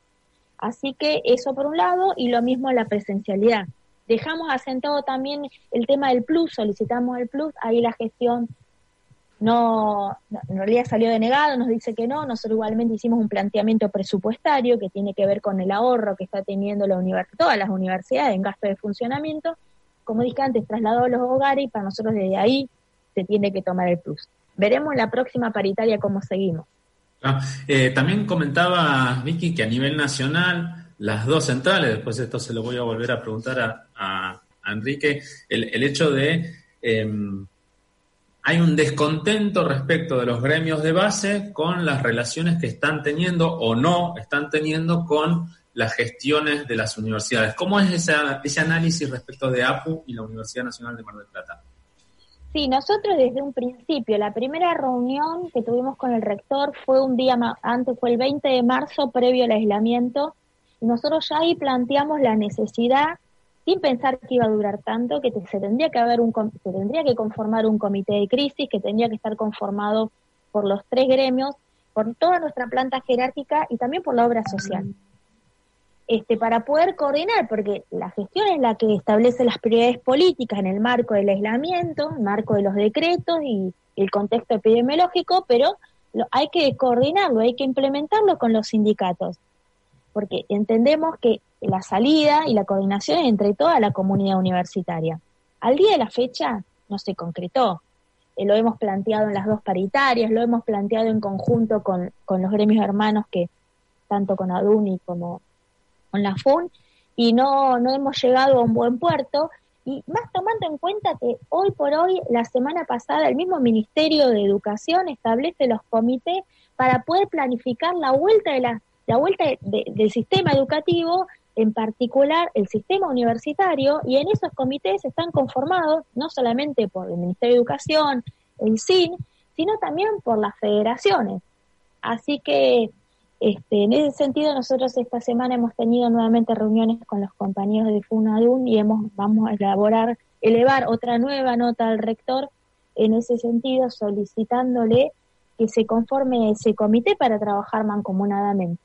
Así que eso por un lado y lo mismo la presencialidad. Dejamos asentado también el tema del plus, solicitamos el plus, ahí la gestión no, en realidad salió denegado, nos dice que no, nosotros igualmente hicimos un planteamiento presupuestario que tiene que ver con el ahorro que está teniendo la todas las universidades en gasto de funcionamiento, como dije antes, trasladado a los hogares y para nosotros desde ahí se tiene que tomar el plus. Veremos la próxima paritaria cómo seguimos.
Ah, eh, también comentaba Vicky que a nivel nacional, las dos centrales, después esto se lo voy a volver a preguntar a, Enrique, el, hecho de em, hay un descontento respecto de los gremios de base con las relaciones que están teniendo o no están teniendo con las gestiones de las universidades. ¿Cómo es ese análisis respecto de APU y la Universidad Nacional de Mar del Plata?
Sí, nosotros desde un principio, la primera reunión que tuvimos con el rector fue un día antes, fue el 20 de marzo, previo al aislamiento, y nosotros ya ahí planteamos la necesidad, sin pensar que iba a durar tanto, que se tendría que haber un, se tendría que conformar un comité de crisis, que tendría que estar conformado por los tres gremios, por toda nuestra planta jerárquica y también por la obra social. Este, para poder coordinar, porque la gestión es la que establece las prioridades políticas en el marco del aislamiento, en el marco de los decretos y el contexto epidemiológico, pero hay que coordinarlo, hay que implementarlo con los sindicatos, porque entendemos que la salida y la coordinación entre toda la comunidad universitaria. Al día de la fecha no se concretó. Eh, lo hemos planteado en las dos paritarias, lo hemos planteado en conjunto con, con los gremios hermanos que, tanto con ADUNI como con la FUN, y no, no hemos llegado a un buen puerto. Y más tomando en cuenta que hoy por hoy, la semana pasada, el mismo Ministerio de Educación establece los comités para poder planificar la vuelta de la, la vuelta del sistema educativo, en particular el sistema universitario, y en esos comités están conformados no solamente por el Ministerio de Educación, el SIN, sino también por las federaciones. Así que este, en ese sentido, nosotros esta semana hemos tenido nuevamente reuniones con los compañeros de FUNADUN y hemos, vamos a elaborar, elevar otra nueva nota al rector en ese sentido, solicitándole que se conforme ese comité para trabajar mancomunadamente.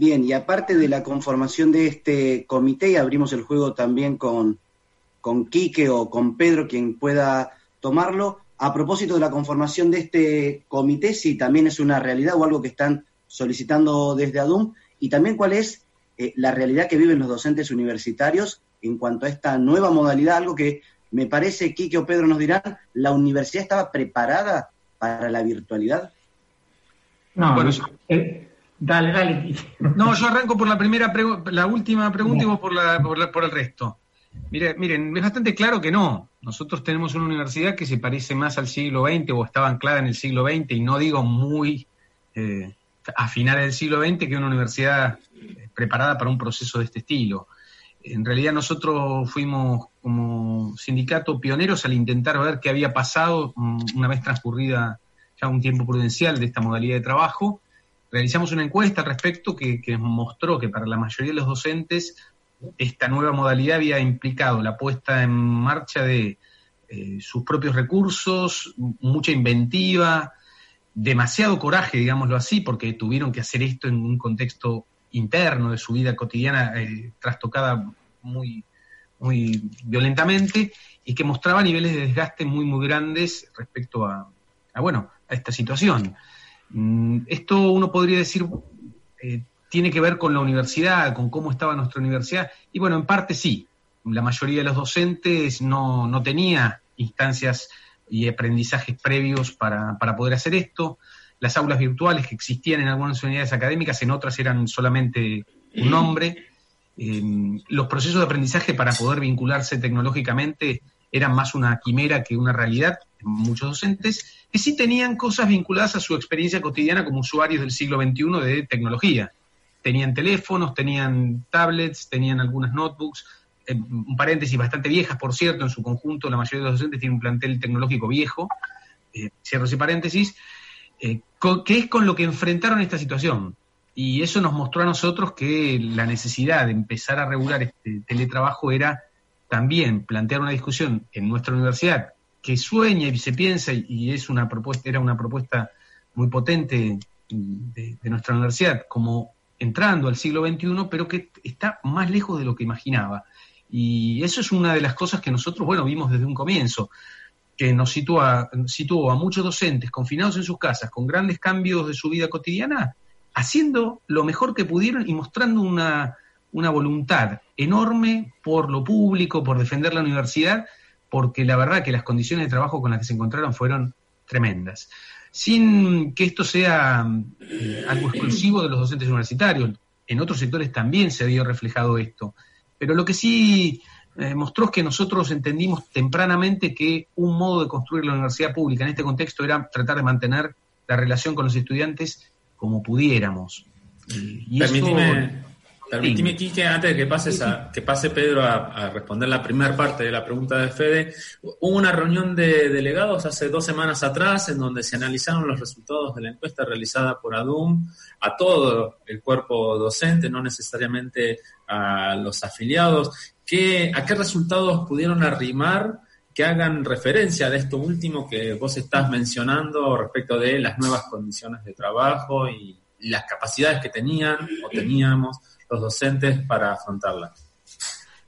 Bien, y aparte de la conformación de este comité, y abrimos el juego también con, con Quique o con Pedro, quien pueda tomarlo. A propósito de la conformación de este comité, si también es una realidad o algo que están solicitando desde ADUM y también cuál es eh, la realidad que viven los docentes universitarios en cuanto a esta nueva modalidad, algo que me parece, Quique o Pedro nos dirán, ¿la universidad estaba preparada para la virtualidad?
No, bueno, eh, dale, dale. No, yo arranco por la primera, la última pregunta y vos por, la, por, por el resto. Mire, miren, es bastante claro que no. Nosotros tenemos una universidad que se parece más al siglo XX o estaba anclada en el siglo XX y no digo muy eh, a finales del siglo XX que una universidad eh, preparada para un proceso de este estilo. En realidad nosotros fuimos como sindicato pioneros al intentar ver qué había pasado mm, una vez transcurrida ya un tiempo prudencial de esta modalidad de trabajo. Realizamos una encuesta al respecto que, mostró que para la mayoría de los docentes esta nueva modalidad había implicado la puesta en marcha de eh, sus propios recursos, mucha inventiva, demasiado coraje, digámoslo así, porque tuvieron que hacer esto en un contexto interno de su vida cotidiana eh, trastocada muy, muy violentamente y que mostraba niveles de desgaste muy, muy grandes respecto a, bueno, a esta situación. Mm, esto uno podría decir eh, tiene que ver con la universidad, con cómo estaba nuestra universidad, y bueno, en parte sí. La mayoría de los docentes no, no tenía instancias y aprendizajes previos para, para poder hacer esto. Las aulas virtuales que existían en algunas unidades académicas, en otras eran solamente un nombre. Eh, los procesos de aprendizaje para poder vincularse tecnológicamente eran más una quimera que una realidad muchos docentes, que sí tenían cosas vinculadas a su experiencia cotidiana como usuarios del siglo XXI de tecnología. Tenían teléfonos, tenían tablets, tenían algunas notebooks, un paréntesis, bastante viejas, por cierto, en su conjunto, la mayoría de los docentes tienen un plantel tecnológico viejo, eh, cierro ese paréntesis, eh, que es con lo que enfrentaron esta situación. Y eso nos mostró a nosotros que la necesidad de empezar a regular este teletrabajo era también plantear una discusión en nuestra universidad que sueña y se piensa y es una propuesta, era una propuesta muy potente de, nuestra universidad, como entrando al siglo XXI, pero que está más lejos de lo que imaginaba. Y eso es una de las cosas que nosotros, bueno, vimos desde un comienzo, que nos sitúa, situó a muchos docentes confinados en sus casas, con grandes cambios de su vida cotidiana, haciendo lo mejor que pudieron y mostrando una, una voluntad enorme por lo público, por defender la universidad, porque la verdad que las condiciones de trabajo con las que se encontraron fueron tremendas. Sin que esto sea eh, algo exclusivo de los docentes universitarios, en otros sectores también se vio reflejado esto. Pero lo que sí eh, mostró es que nosotros entendimos tempranamente que un modo de construir la universidad pública en este contexto era tratar de mantener la relación con los estudiantes como pudiéramos.
y Permitime, Quique, antes de que, pases a, que pase Pedro a, responder la primera parte de la pregunta de Fede, hubo una reunión de delegados hace dos semanas atrás en donde se analizaron los resultados de la encuesta realizada por ADUM a todo el cuerpo docente, no necesariamente a los afiliados. ¿Qué, ¿A qué resultados pudieron arrimar que hagan referencia de esto último que vos estás mencionando respecto de las nuevas condiciones de trabajo y las capacidades que tenían o teníamos los docentes para afrontarla?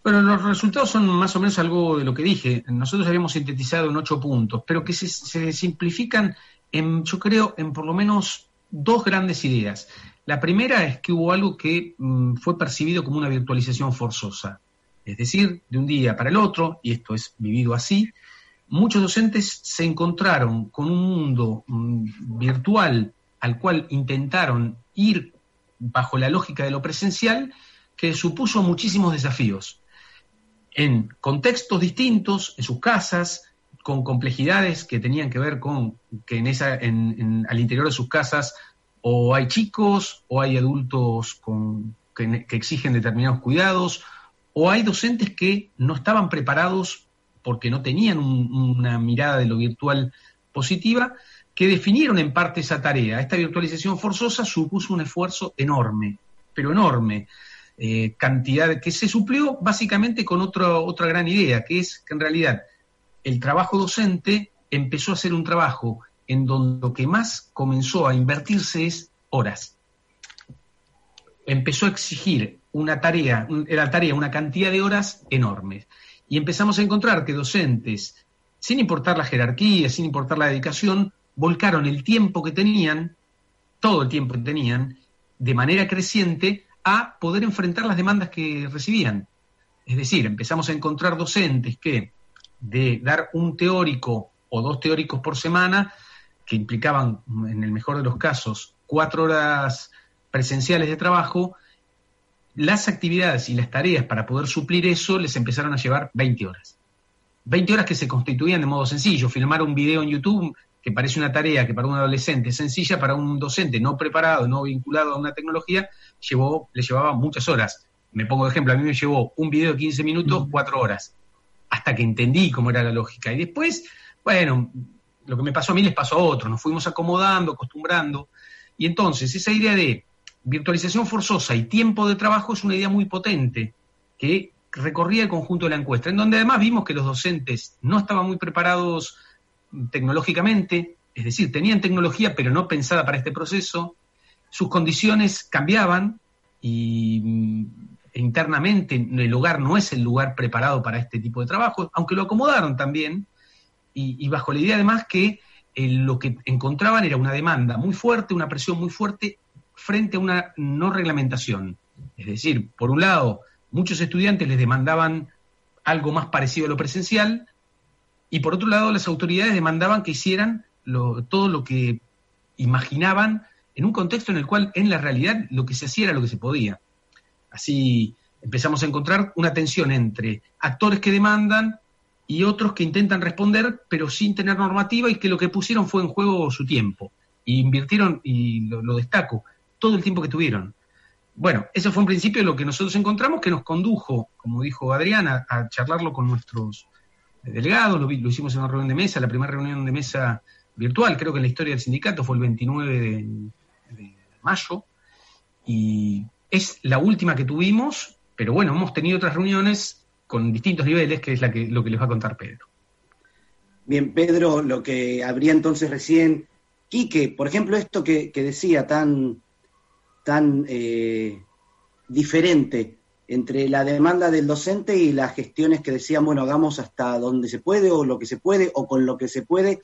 Bueno, los resultados son más o menos algo de lo que dije. Nosotros habíamos sintetizado en ocho puntos, pero que se, simplifican, en, yo creo, en por lo menos dos grandes ideas. La primera es que hubo algo que mm, fue percibido como una virtualización forzosa. Es decir, de un día para el otro, y esto es vivido así, muchos docentes se encontraron con un mundo mm, virtual al cual intentaron ir bajo la lógica de lo presencial, que supuso muchísimos desafíos. En contextos distintos, en sus casas, con complejidades que tenían que ver con que en esa, en, al interior de sus casas o hay chicos o hay adultos con, que, exigen determinados cuidados o hay docentes que no estaban preparados porque no tenían una mirada de lo virtual positiva, que definieron en parte esa tarea. Esta virtualización forzosa supuso un esfuerzo enorme, pero enorme, eh, cantidad que se suplió básicamente con otro, otra gran idea, que es que en realidad el trabajo docente empezó a ser un trabajo en donde lo que más comenzó a invertirse es horas. Empezó a exigir una tarea, la tarea, una cantidad de horas enormes. Y empezamos a encontrar que docentes, sin importar la jerarquía, sin importar la dedicación, volcaron el tiempo que tenían, todo el tiempo que tenían, de manera creciente, a poder enfrentar las demandas que recibían. Es decir, empezamos a encontrar docentes que de dar un teórico o dos teóricos por semana, que implicaban, en el mejor de los casos, cuatro horas presenciales de trabajo, las actividades y las tareas para poder suplir eso les empezaron a llevar 20 horas. 20 horas que se constituían de modo sencillo. Filmar un video en YouTube que parece una tarea que para un adolescente es sencilla, para un docente no preparado, no vinculado a una tecnología, llevó, le llevaba muchas horas. Me pongo de ejemplo, a mí me llevó un video de 15 minutos, cuatro horas hasta que entendí cómo era la lógica. Y después, bueno, lo que me pasó a mí les pasó a otros, nos fuimos acomodando, acostumbrando. Y entonces, esa idea de virtualización forzosa y tiempo de trabajo es una idea muy potente que recorría el conjunto de la encuesta, en donde además vimos que los docentes no estaban muy preparados tecnológicamente, es decir, tenían tecnología pero no pensada para este proceso, sus condiciones cambiaban y internamente el hogar no es el lugar preparado para este tipo de trabajo, aunque lo acomodaron también, y, bajo la idea además que eh, lo que encontraban era una demanda muy fuerte, una presión muy fuerte frente a una no reglamentación. Es decir, por un lado, muchos estudiantes les demandaban algo más parecido a lo presencial, y por otro lado, las autoridades demandaban que hicieran todo lo que imaginaban en un contexto en el cual en la realidad lo que se hacía era lo que se podía. Así empezamos a encontrar una tensión entre actores que demandan y otros que intentan responder, pero sin tener normativa y que lo que pusieron fue en juego su tiempo. Y invirtieron, y lo, destaco, todo el tiempo que tuvieron. Bueno, eso fue un principio lo que nosotros encontramos que nos condujo, como dijo Adriana, a charlarlo con nuestros delegados, lo, hicimos en una reunión de mesa, la primera reunión de mesa virtual, creo que en la historia del sindicato fue el 29 de, mayo, y es la última que tuvimos, pero bueno, hemos tenido otras reuniones con distintos niveles, que es lo que les va a contar Pedro.
Bien, Pedro, lo que habría entonces recién, Quique, por ejemplo, esto que, decía tan, tan eh, diferente entre la demanda del docente y las gestiones que decían, bueno, hagamos hasta donde se puede o lo que se puede o con lo que se puede.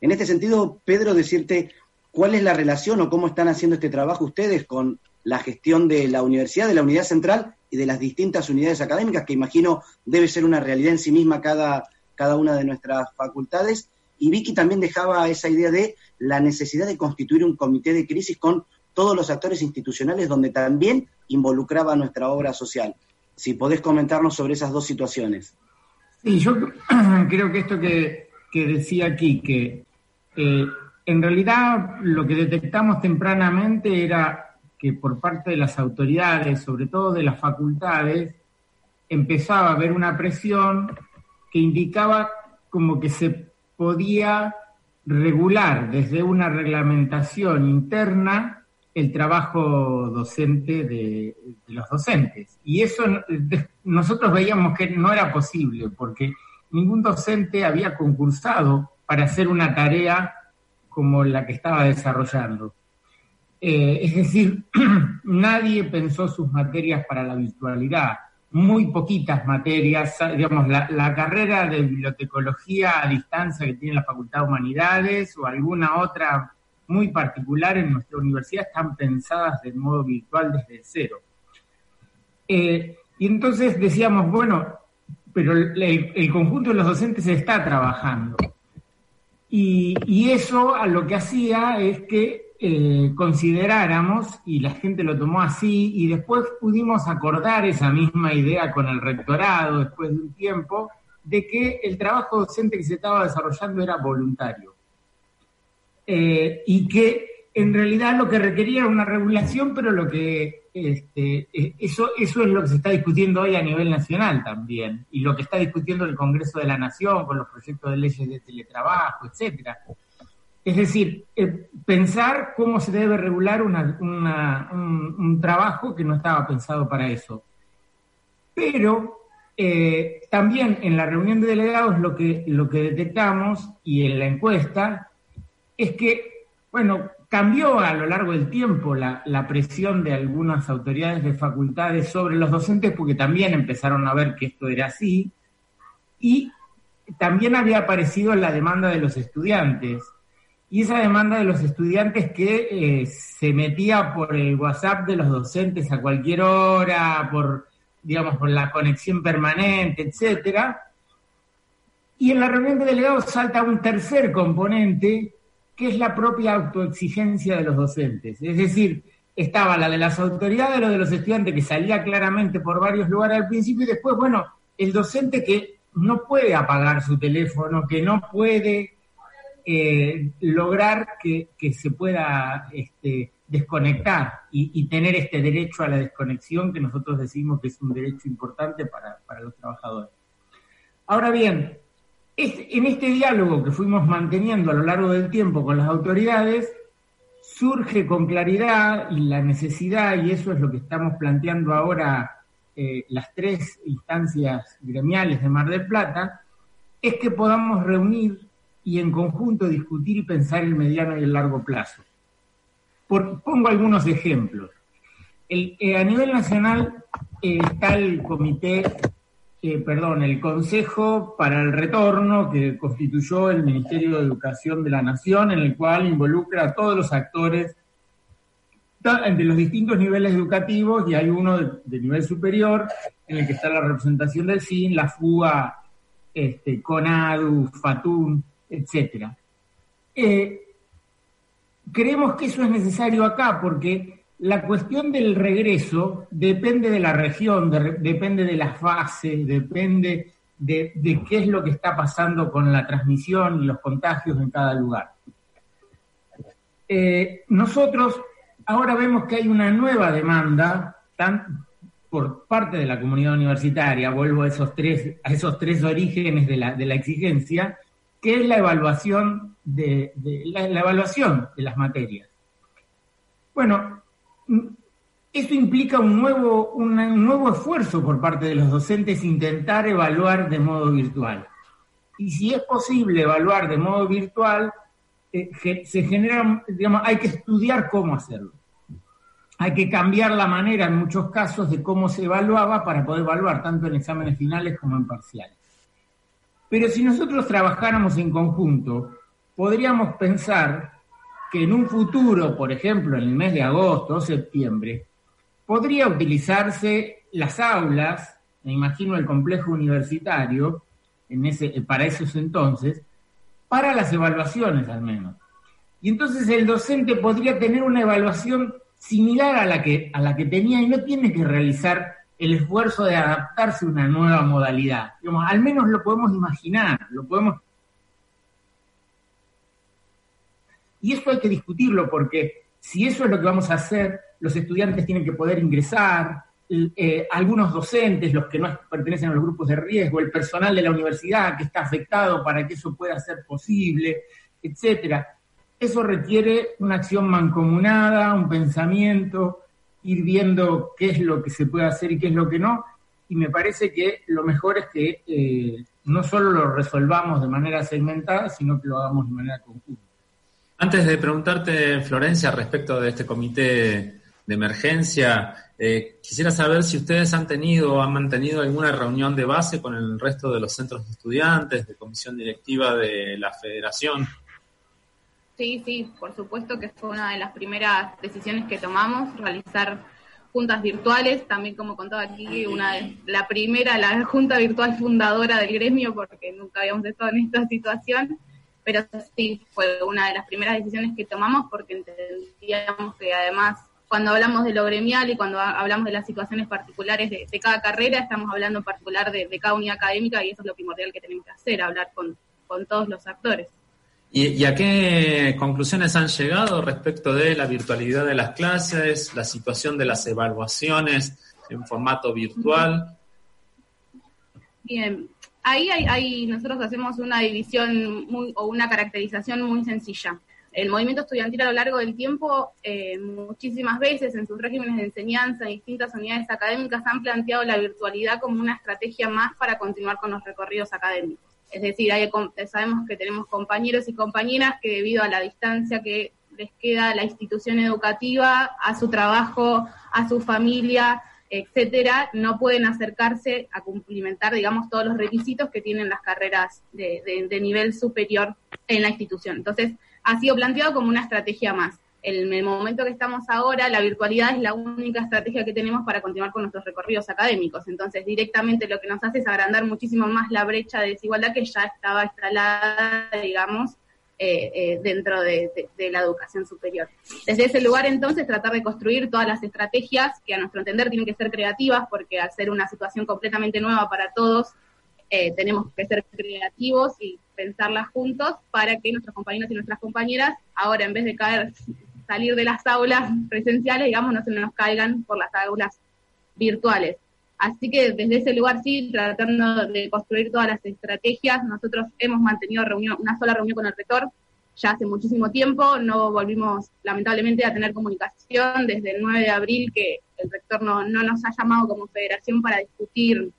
En este sentido, Pedro, decirte cuál es la relación o cómo están haciendo este trabajo ustedes con la gestión de la universidad, de la unidad central y de las distintas unidades académicas, que imagino debe ser una realidad en sí misma cada, cada una de nuestras facultades. Y Vicky también dejaba esa idea de la necesidad de constituir un comité de crisis con todos los actores institucionales donde también involucraba nuestra obra social. Si podés comentarnos sobre esas dos situaciones.
Sí, yo (clears throat) creo que esto que, decía aquí, que eh, en realidad lo que detectamos tempranamente era que por parte de las autoridades, sobre todo de las facultades, empezaba a haber una presión que indicaba como que se podía regular desde una reglamentación interna el trabajo docente de, los docentes. Y eso nosotros veíamos que no era posible, porque ningún docente había concursado para hacer una tarea como la que estaba desarrollando. Eh, es decir, (clears throat) nadie pensó sus materias para la virtualidad, muy poquitas materias, digamos, la, carrera de bibliotecología a distancia que tiene la Facultad de Humanidades o alguna otra muy particular en nuestra universidad están pensadas de modo virtual desde cero. Eh, y entonces decíamos, bueno, pero el, conjunto de los docentes está trabajando. Y, eso a lo que hacía es que eh, consideráramos, y la gente lo tomó así, y después pudimos acordar esa misma idea con el rectorado después de un tiempo, de que el trabajo docente que se estaba desarrollando era voluntario. Eh, y que en realidad lo que requería era una regulación, pero lo que este, eh, eso, eso es lo que se está discutiendo hoy a nivel nacional también, y lo que está discutiendo el Congreso de la Nación con los proyectos de leyes de teletrabajo, etcétera. Es decir, eh, pensar cómo se debe regular un, trabajo que no estaba pensado para eso. Pero eh, también en la reunión de delegados lo que, lo que detectamos y en la encuesta es que, bueno, cambió a lo largo del tiempo la, presión de algunas autoridades de facultades sobre los docentes porque también empezaron a ver que esto era así y también había aparecido la demanda de los estudiantes y esa demanda de los estudiantes que eh, se metía por el WhatsApp de los docentes a cualquier hora, por, digamos, por la conexión permanente, etcétera. Y en la reunión de delegados salta un tercer componente, que es la propia autoexigencia de los docentes. Es decir, estaba la de las autoridades, lo de los estudiantes, que salía claramente por varios lugares al principio, y después, bueno, el docente que no puede apagar su teléfono, que no puede eh, lograr que, se pueda este, desconectar y, tener este derecho a la desconexión que nosotros decimos que es un derecho importante para, los trabajadores. Ahora bien, en este diálogo que fuimos manteniendo a lo largo del tiempo con las autoridades, surge con claridad la necesidad, y eso es lo que estamos planteando ahora eh, las tres instancias gremiales de Mar del Plata, es que podamos reunir y en conjunto discutir y pensar el mediano y el largo plazo. pongo algunos ejemplos. Eh, a nivel nacional eh, está el comité, eh, perdón, el Consejo para el Retorno que constituyó el Ministerio de Educación de la Nación, en el cual involucra a todos los actores de los distintos niveles educativos y hay uno de, nivel superior en el que está la representación del CIN, la FUA, este, CONADU, FATUN, etcétera. Eh, creemos que eso es necesario acá porque la cuestión del regreso depende de la región, depende de la fase, depende de, qué es lo que está pasando con la transmisión y los contagios en cada lugar. Eh, nosotros ahora vemos que hay una nueva demanda por parte de la comunidad universitaria, vuelvo a esos tres, a esos tres orígenes de la, de la exigencia, que es la evaluación de, la, evaluación de las materias. Bueno, eso implica un nuevo, un nuevo esfuerzo por parte de los docentes intentar evaluar de modo virtual. Y si es posible evaluar de modo virtual, eh, se genera, digamos, hay que estudiar cómo hacerlo. Hay que cambiar la manera en muchos casos de cómo se evaluaba para poder evaluar tanto en exámenes finales como en parciales. Pero si nosotros trabajáramos en conjunto, podríamos pensar que en un futuro, por ejemplo, en el mes de agosto o septiembre, podría utilizarse las aulas, me imagino el complejo universitario, ese, para esos entonces, para las evaluaciones al menos. Y entonces el docente podría tener una evaluación similar a la que, a la que tenía y no tiene que realizar el esfuerzo de adaptarse a una nueva modalidad. al menos lo podemos imaginar, lo podemos... Y eso hay que discutirlo porque si eso es lo que vamos a hacer, los estudiantes tienen que poder ingresar, eh, algunos docentes, los que no pertenecen a los grupos de riesgo, el personal de la universidad que está afectado para que eso pueda ser posible, etcétera. Eso requiere una acción mancomunada, un pensamiento, ir viendo qué es lo que se puede hacer y qué es lo que no. Y me parece que lo mejor es que eh, no solo lo resolvamos de manera segmentada, sino que lo hagamos de manera conjunta.
Antes de preguntarte, Florencia, respecto de este comité de emergencia, eh, quisiera saber si ustedes han tenido o han mantenido alguna reunión de base con el resto de los centros de estudiantes, de comisión directiva de la federación.
Sí, sí, por supuesto que fue una de las primeras decisiones que tomamos, realizar juntas virtuales, también como contaba aquí, una la primera, la junta virtual fundadora del gremio, porque nunca habíamos estado en esta situación, pero sí, fue una de las primeras decisiones que tomamos porque sentíamos que además cuando hablamos de lo gremial y cuando hablamos de las situaciones particulares de, cada carrera, estamos hablando en particular de, cada unidad académica y eso es lo primordial que tenemos que hacer, hablar con, todos los actores.
¿Y, a qué conclusiones han llegado respecto de la virtualidad de las clases, la situación de las evaluaciones en formato virtual?
Bien, ahí hay, nosotros hacemos una división muy, o una caracterización muy sencilla el movimiento estudiantil a lo largo del tiempo, eh, muchísimas veces en sus regímenes de enseñanza, en distintas unidades académicas han planteado la virtualidad como una estrategia más para continuar con los recorridos académicos. Es decir, sabemos que tenemos compañeros y compañeras que debido a la distancia que les queda la institución educativa, a su trabajo, a su familia, etcétera, no pueden acercarse a cumplimentar, digamos, todos los requisitos que tienen las carreras de, de nivel superior en la institución. Entonces, ha sido planteado como una estrategia más. En el momento que estamos ahora, la virtualidad es la única estrategia que tenemos para continuar con nuestros recorridos académicos. Entonces, directamente lo que nos hace es agrandar muchísimo más la brecha de desigualdad que ya estaba instalada, digamos, eh, eh, dentro de, la educación superior. Desde ese lugar, entonces, tratar de construir todas las estrategias que a nuestro entender tienen que ser creativas, porque al ser una situación completamente nueva para todos, eh, tenemos que ser creativos y pensarlas juntos para que nuestros compañeros y nuestras compañeras, ahora en vez de caer, salir de las aulas presenciales, digamos, no se nos caigan por las aulas virtuales. Así que desde ese lugar sí, tratando de construir todas las estrategias, nosotros hemos mantenido reunión, una sola reunión con el rector ya hace muchísimo tiempo, no volvimos lamentablemente a tener comunicación desde el 9 de abril que el rector no, no nos ha llamado como federación para discutir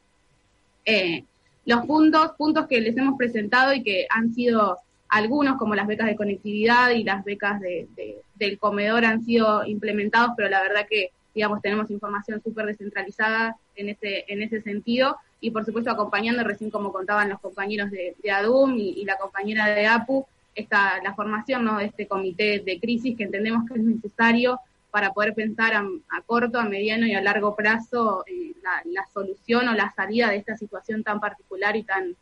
eh, los puntos, puntos que les hemos presentado y que han sido algunos, como las becas de conectividad y las becas de, del comedor, han sido implementados, pero la verdad que, digamos, tenemos información súper descentralizada en ese, en ese sentido y, por supuesto, acompañando, recién como contaban los compañeros de, ADUM y, la compañera de APU, esta, la formación ¿no? de este comité de crisis que entendemos que es necesario para poder pensar a, corto, a mediano y a largo plazo eh, la, solución o la salida de esta situación tan particular y tan,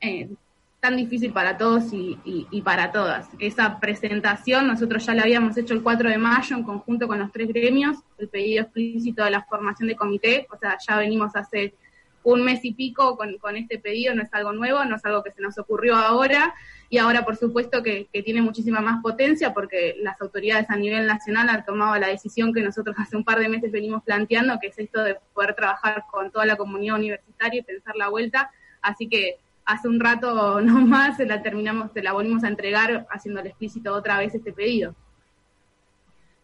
eh, tan difícil para todos y, para todas. Esa presentación nosotros ya la habíamos hecho el 4 de mayo en conjunto con los tres gremios, el pedido explícito de la formación de comité, o sea, ya venimos hace un mes y pico con, con este pedido, no es algo nuevo, no es algo que se nos ocurrió ahora, y ahora por supuesto que, tiene muchísima más potencia porque las autoridades a nivel nacional han tomado la decisión que nosotros hace un par de meses venimos planteando, que es esto de poder trabajar con toda la comunidad universitaria y pensar la vuelta, así que hace un rato (laughs) nomás se la terminamos, se la volvimos a entregar haciéndole explícito otra vez este pedido.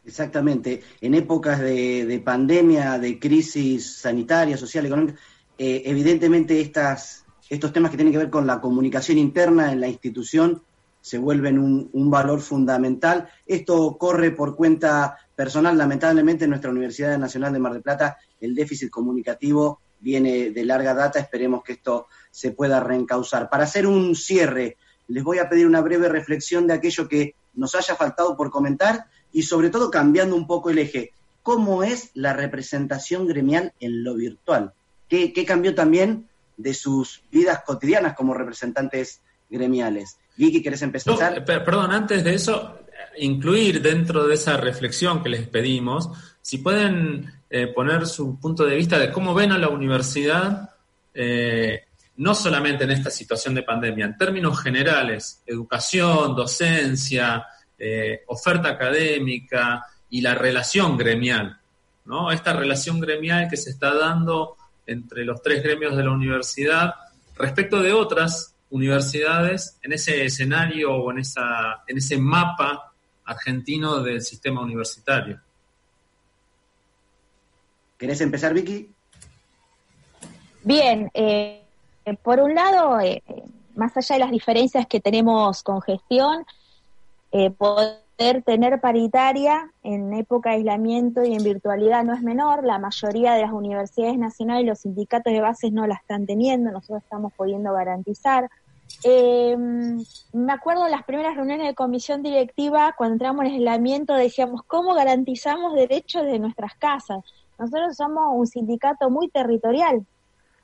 Exactamente. En épocas de, pandemia, de crisis sanitaria, social, económica, eh, evidentemente estos temas que tienen que ver con la comunicación interna en la institución se vuelven un, valor fundamental. Esto corre por cuenta personal. Lamentablemente en nuestra Universidad Nacional de Mar del Plata el déficit comunicativo viene de larga data. Esperemos que esto se pueda reencauzar. Para hacer un cierre, les voy a pedir una breve reflexión de aquello que nos haya faltado por comentar y sobre todo cambiando un poco el eje. ¿Cómo es la representación gremial en lo virtual? ¿Qué, qué cambió también de sus vidas cotidianas como representantes gremiales. Vicky, ¿querés empezar?
perdón, antes de eso, incluir dentro de esa reflexión que les pedimos, si pueden eh, poner su punto de vista de cómo ven a la universidad, eh, no solamente en esta situación de pandemia, en términos generales, educación, docencia, eh, oferta académica y la relación gremial, ¿no? Esta relación gremial que se está dando entre los tres gremios de la universidad respecto de otras universidades en ese escenario o en, esa, en ese mapa argentino del sistema universitario.
¿Querés empezar, Vicky?
Bien, eh, por un lado, eh, más allá de las diferencias que tenemos con gestión, eh, tener paritaria en época de aislamiento y en virtualidad no es menor. La mayoría de las universidades nacionales y los sindicatos de bases no la están teniendo, nosotros estamos pudiendo garantizar. Me acuerdo las primeras reuniones de comisión directiva, cuando entramos en aislamiento, decíamos, ¿cómo garantizamos derechos de nuestras casas? Nosotros somos un sindicato muy territorial.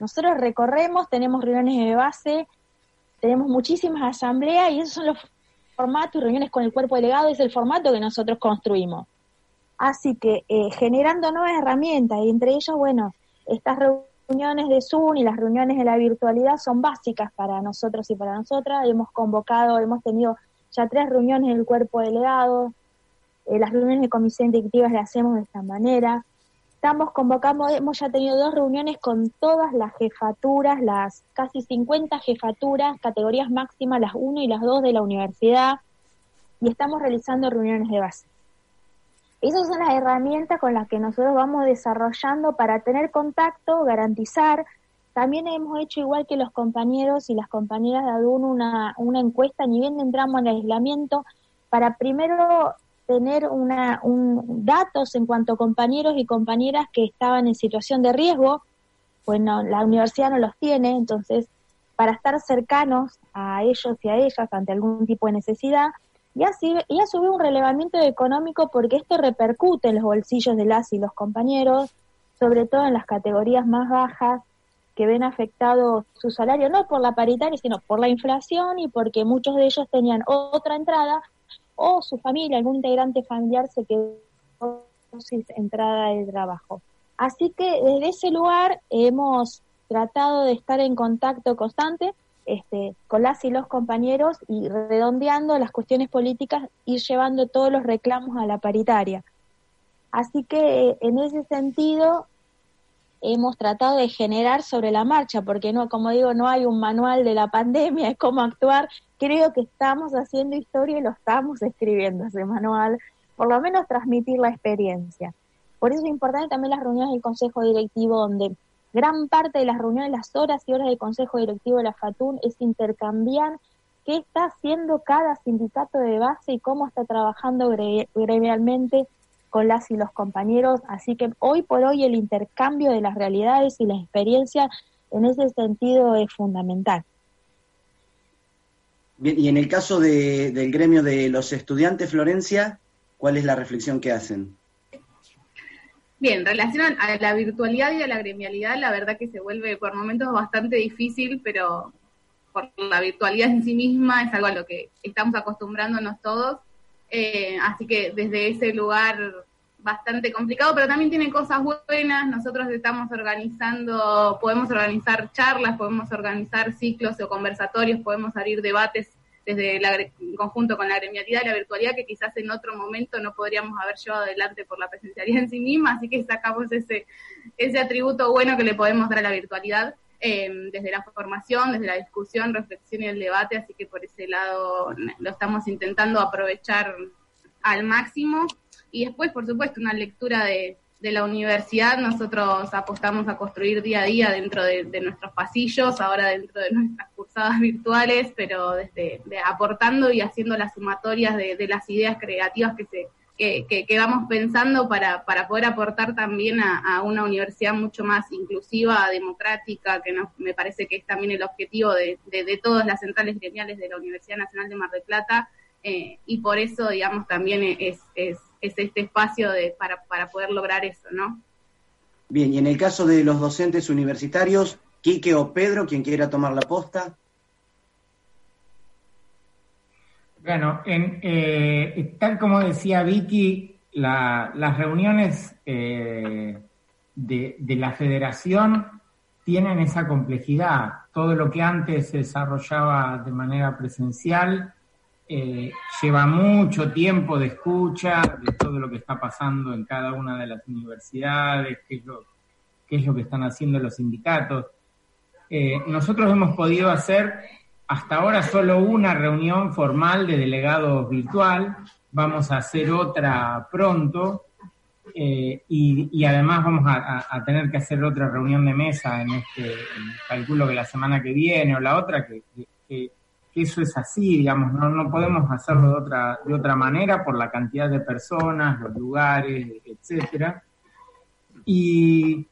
Nosotros recorremos, tenemos reuniones de base, tenemos muchísimas asambleas y esos son los formato y reuniones con el cuerpo delegado es el formato que nosotros construimos. Así que eh, generando nuevas herramientas y entre ellas, bueno, estas reuniones de Zoom y las reuniones de la virtualidad son básicas para nosotros y para nosotras. Hemos convocado, hemos tenido ya tres reuniones del cuerpo delegado. Eh, las reuniones de comisión directiva las hacemos de esta manera. Estamos convocando, hemos ya tenido dos reuniones con todas las jefaturas, las casi 50 jefaturas, categorías máximas, las 1 y las 2 de la universidad, y estamos realizando reuniones de base. Esas son las herramientas con las que nosotros vamos desarrollando para tener contacto, garantizar. También hemos hecho, igual que los compañeros y las compañeras de ADUN, una, una encuesta, ni bien entramos en el aislamiento, para primero tener una, un, datos en cuanto a compañeros y compañeras que estaban en situación de riesgo, pues la universidad no los tiene, entonces para estar cercanos a ellos y a ellas ante algún tipo de necesidad, y así y a subir un relevamiento económico porque esto repercute en los bolsillos de las y los compañeros, sobre todo en las categorías más bajas que ven afectado su salario, no por la paritaria, sino por la inflación y porque muchos de ellos tenían otra entrada o su familia, algún integrante familiar se quedó sin entrada de trabajo. Así que desde ese lugar hemos tratado de estar en contacto constante este, con las y los compañeros y redondeando las cuestiones políticas y llevando todos los reclamos a la paritaria. Así que en ese sentido hemos tratado de generar sobre la marcha, porque no, como digo, no hay un manual de la pandemia, es cómo actuar. Creo que estamos haciendo historia y lo estamos escribiendo ese manual, por lo menos transmitir la experiencia. Por eso es importante también las reuniones del Consejo Directivo, donde gran parte de las reuniones, las horas y horas del Consejo Directivo de la FATUN es intercambiar qué está haciendo cada sindicato de base y cómo está trabajando gremialmente con las y los compañeros. Así que hoy por hoy el intercambio de las realidades y las experiencias en ese sentido es fundamental.
Bien, y en el caso de, del gremio de los estudiantes, Florencia, ¿cuál es la reflexión que hacen?
Bien, en relación a la virtualidad y a la gremialidad, la verdad que se vuelve por momentos bastante difícil, pero por la virtualidad en sí misma es algo a lo que estamos acostumbrándonos todos eh, así que desde ese lugar bastante complicado, pero también tiene cosas buenas. Nosotros estamos organizando, podemos organizar charlas, podemos organizar ciclos o conversatorios, podemos abrir debates desde el conjunto con la gremialidad y la virtualidad que quizás en otro momento no podríamos haber llevado adelante por la presencialidad en sí misma, así que sacamos ese, ese atributo bueno que le podemos dar a la virtualidad. Em, desde la formación, desde la discusión, reflexión y el debate, así que por ese lado lo estamos intentando aprovechar al máximo. Y después, por supuesto, una lectura de, la universidad. Nosotros apostamos a construir día a día dentro de, nuestros pasillos, ahora dentro de nuestras cursadas virtuales, pero desde aportando y haciendo las sumatorias de las ideas creativas que se que, que, vamos pensando para, para poder aportar también a, una universidad mucho más inclusiva, democrática, que me parece que es también el objetivo de, de, todas las centrales gremiales de la Universidad Nacional de Mar del Plata, eh, y por eso, digamos, también es, es, es este espacio de, para, para poder lograr eso, ¿no?
Bien, y en el caso de los docentes universitarios, Quique o Pedro, quien quiera tomar la posta.
Bueno, en, eh, tal como decía Vicky, las reuniones eh, de, la federación tienen esa complejidad. Todo lo que antes se desarrollaba de manera presencial eh, lleva mucho tiempo de escucha de todo lo que está pasando en cada una de las universidades, qué es lo, qué es lo que están haciendo los sindicatos. nosotros hemos podido hacer hasta ahora solo una reunión formal de delegados virtual, vamos a hacer otra pronto eh, y, además vamos a, tener que hacer otra reunión de mesa en este, calculo que la semana que viene o la otra, que, eso es así, digamos, no, no podemos hacerlo de otra, de otra manera por la cantidad de personas, los lugares, etcétera. Y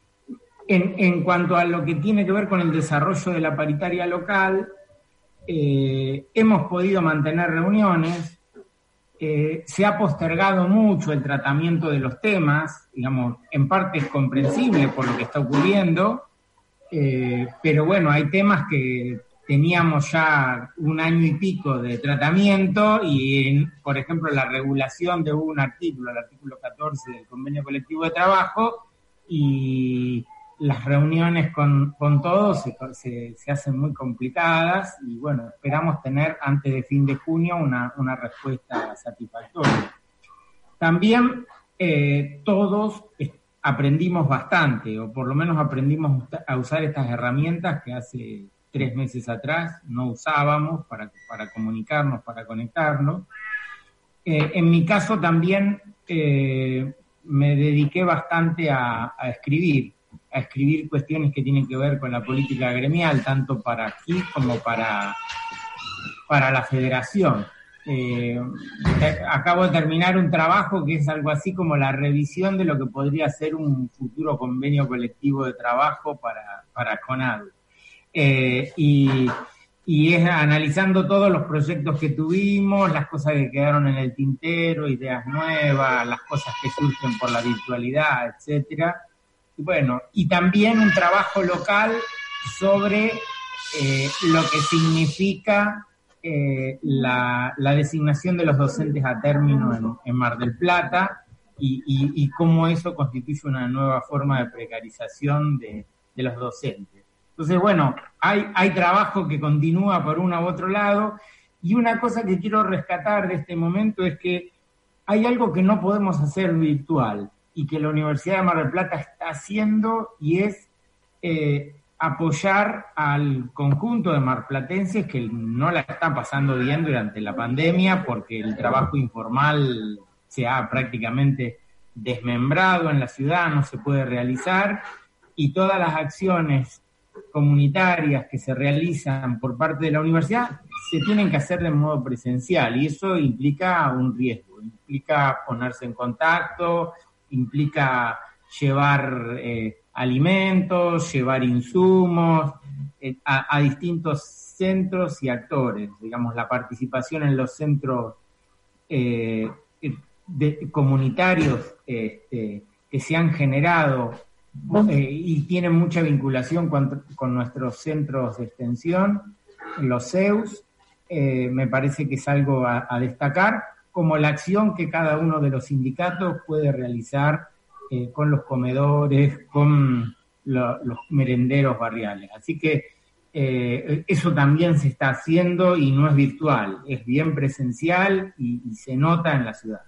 en, en cuanto a lo que tiene que ver con el desarrollo de la paritaria local, eh, hemos podido mantener reuniones, eh, se ha postergado mucho el tratamiento de los temas, digamos, en parte es comprensible por lo que está ocurriendo, eh, pero bueno, hay temas que teníamos ya un año y pico de tratamiento y, por ejemplo, la regulación de un artículo, el artículo 14 del convenio colectivo de trabajo, y las reuniones con, todos se, se, hacen muy complicadas y bueno, esperamos tener antes de fin de junio una, una respuesta satisfactoria. También eh, todos aprendimos bastante, o por lo menos aprendimos a usar estas herramientas que hace tres meses atrás no usábamos para, para comunicarnos, para conectarnos. Eh, en mi caso también eh, me dediqué bastante a, escribir, a escribir cuestiones que tienen que ver con la política gremial, tanto para aquí como para, para la federación. Eh, acabo de terminar un trabajo que es algo así como la revisión de lo que podría ser un futuro convenio colectivo de trabajo para, para CONAD. Eh, y, y, es analizando todos los proyectos que tuvimos, las cosas que quedaron en el tintero, ideas nuevas, las cosas que surgen por la virtualidad, etcétera. Bueno, y también un trabajo local sobre eh, lo que significa eh, la, designación de los docentes a término en, Mar del Plata y, cómo eso constituye una nueva forma de precarización de, los docentes. Entonces, bueno, hay, hay trabajo que continúa por uno u otro lado y una cosa que quiero rescatar de este momento es que hay algo que no podemos hacer virtual y que la Universidad de Mar del Plata está haciendo y es eh, apoyar al conjunto de marplatenses que no la están pasando bien durante la pandemia porque el trabajo informal se ha prácticamente desmembrado en la ciudad, no se puede realizar y todas las acciones comunitarias que se realizan por parte de la universidad se tienen que hacer de modo presencial y eso implica un riesgo, implica ponerse en contacto, implica llevar eh, alimentos, llevar insumos eh, a, distintos centros y actores. Digamos, la participación en los centros eh, de, comunitarios este, que se han generado y tienen mucha vinculación con, nuestros centros de extensión, los CEUS, me parece que es algo a destacar, como la acción que cada uno de los sindicatos puede realizar eh, con los comedores, con los merenderos barriales. Así que eh, eso también se está haciendo y no es virtual, es bien presencial y, se nota en la ciudad.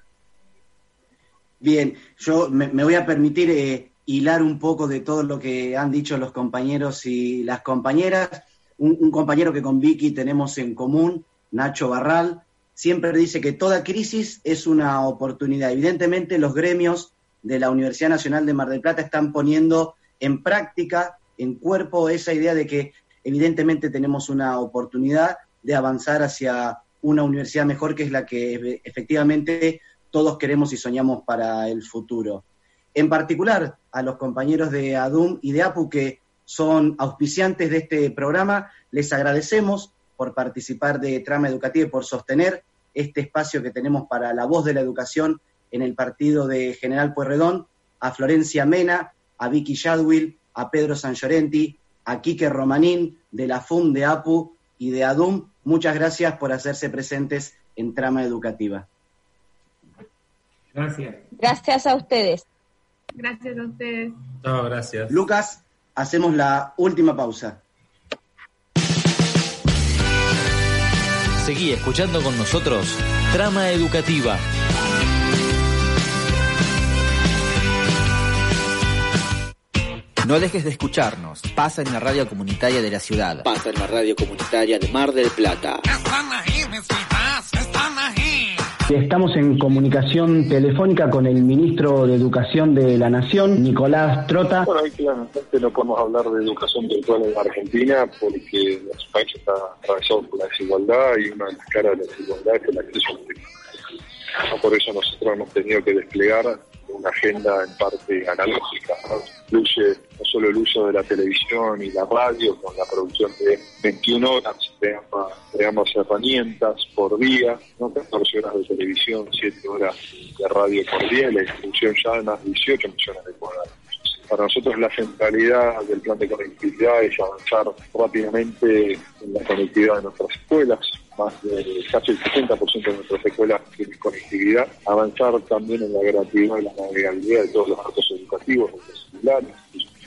Bien, yo me, voy a permitir eh, hilar un poco de todo lo que han dicho los compañeros y las compañeras. Un, un compañero que con Vicky tenemos en común, Nacho Barral, siempre dice que toda crisis es una oportunidad. Evidentemente los gremios de la Universidad Nacional de Mar del Plata están poniendo en práctica, en cuerpo, esa idea de que evidentemente tenemos una oportunidad de avanzar hacia una universidad mejor, que es la que efectivamente todos queremos y soñamos para el futuro. En particular, a los compañeros de ADUM y de APU que son auspiciantes de este programa, les agradecemos por participar de Trama Educativa y por sostener este espacio que tenemos para la voz de la educación en el partido de General Pueyrredón, a Florencia Mena, a Vicky Shadwill, a Pedro San Llorenti, a Quique Romanín, de la FUM de APU y de ADUM. Muchas gracias por hacerse presentes en Trama Educativa.
Gracias.
Gracias a ustedes.
Gracias a ustedes.
No, gracias.
Lucas, hacemos la última pausa.
Seguí escuchando con nosotros Trama Educativa
No dejes de escucharnos. Pasa en la radio comunitaria de la ciudad. Pasa en la radio comunitaria de Mar del Plata.
Estamos en comunicación telefónica con el ministro de Educación de la Nación, Nicolás Trota.
Bueno, ahí claramente no podemos hablar de educación virtual en Argentina porque nuestro país está atravesado por la desigualdad y una de las caras de la desigualdad es el acceso a la Por eso nosotros hemos tenido que desplegar una agenda en parte analógica, incluye no solo el uso de la televisión y la radio con la producción de 21 horas, creamos, herramientas por día, ¿no? 14 horas de televisión, 7 horas de radio por día, y la distribución ya de más de 18 millones de cuadrados. Para nosotros la centralidad del plan de conectividad es avanzar rápidamente en la conectividad de nuestras escuelas, más de casi el 60% de nuestras escuelas tienen conectividad, avanzar también en la gratuidad y la navegabilidad de todos los datos educativos, los celulares,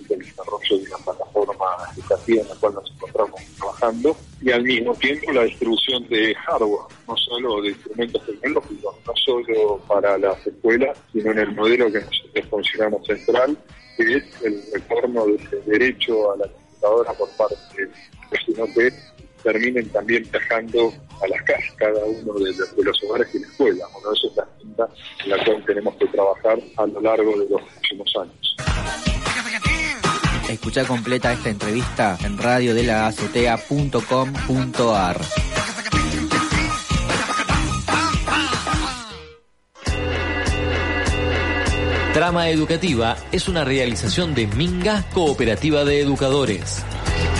el desarrollo de una plataforma educativa en la cual nos encontramos trabajando. Y al mismo tiempo la distribución de hardware, no solo de instrumentos tecnológicos, no solo para las escuelas, sino en el modelo que nosotros consideramos central, que es el retorno de ese derecho a la computadora por parte de que terminen también viajando a las casas cada uno de, los hogares y la escuela. Bueno, eso es la agenda en la cual tenemos que trabajar a lo largo de los próximos años.
Escucha completa esta entrevista en radiodelazotea.com.ar.
Trama Educativa es una realización de Minga Cooperativa de Educadores.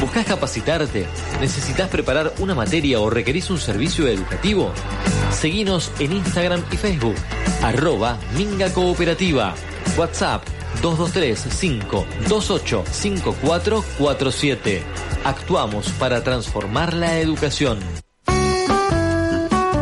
¿Buscas capacitarte? ¿Necesitas preparar una materia o requerís un servicio educativo? Seguinos en Instagram y Facebook, arroba Minga Cooperativa, WhatsApp 223-528-5447. Actuamos para transformar la educación.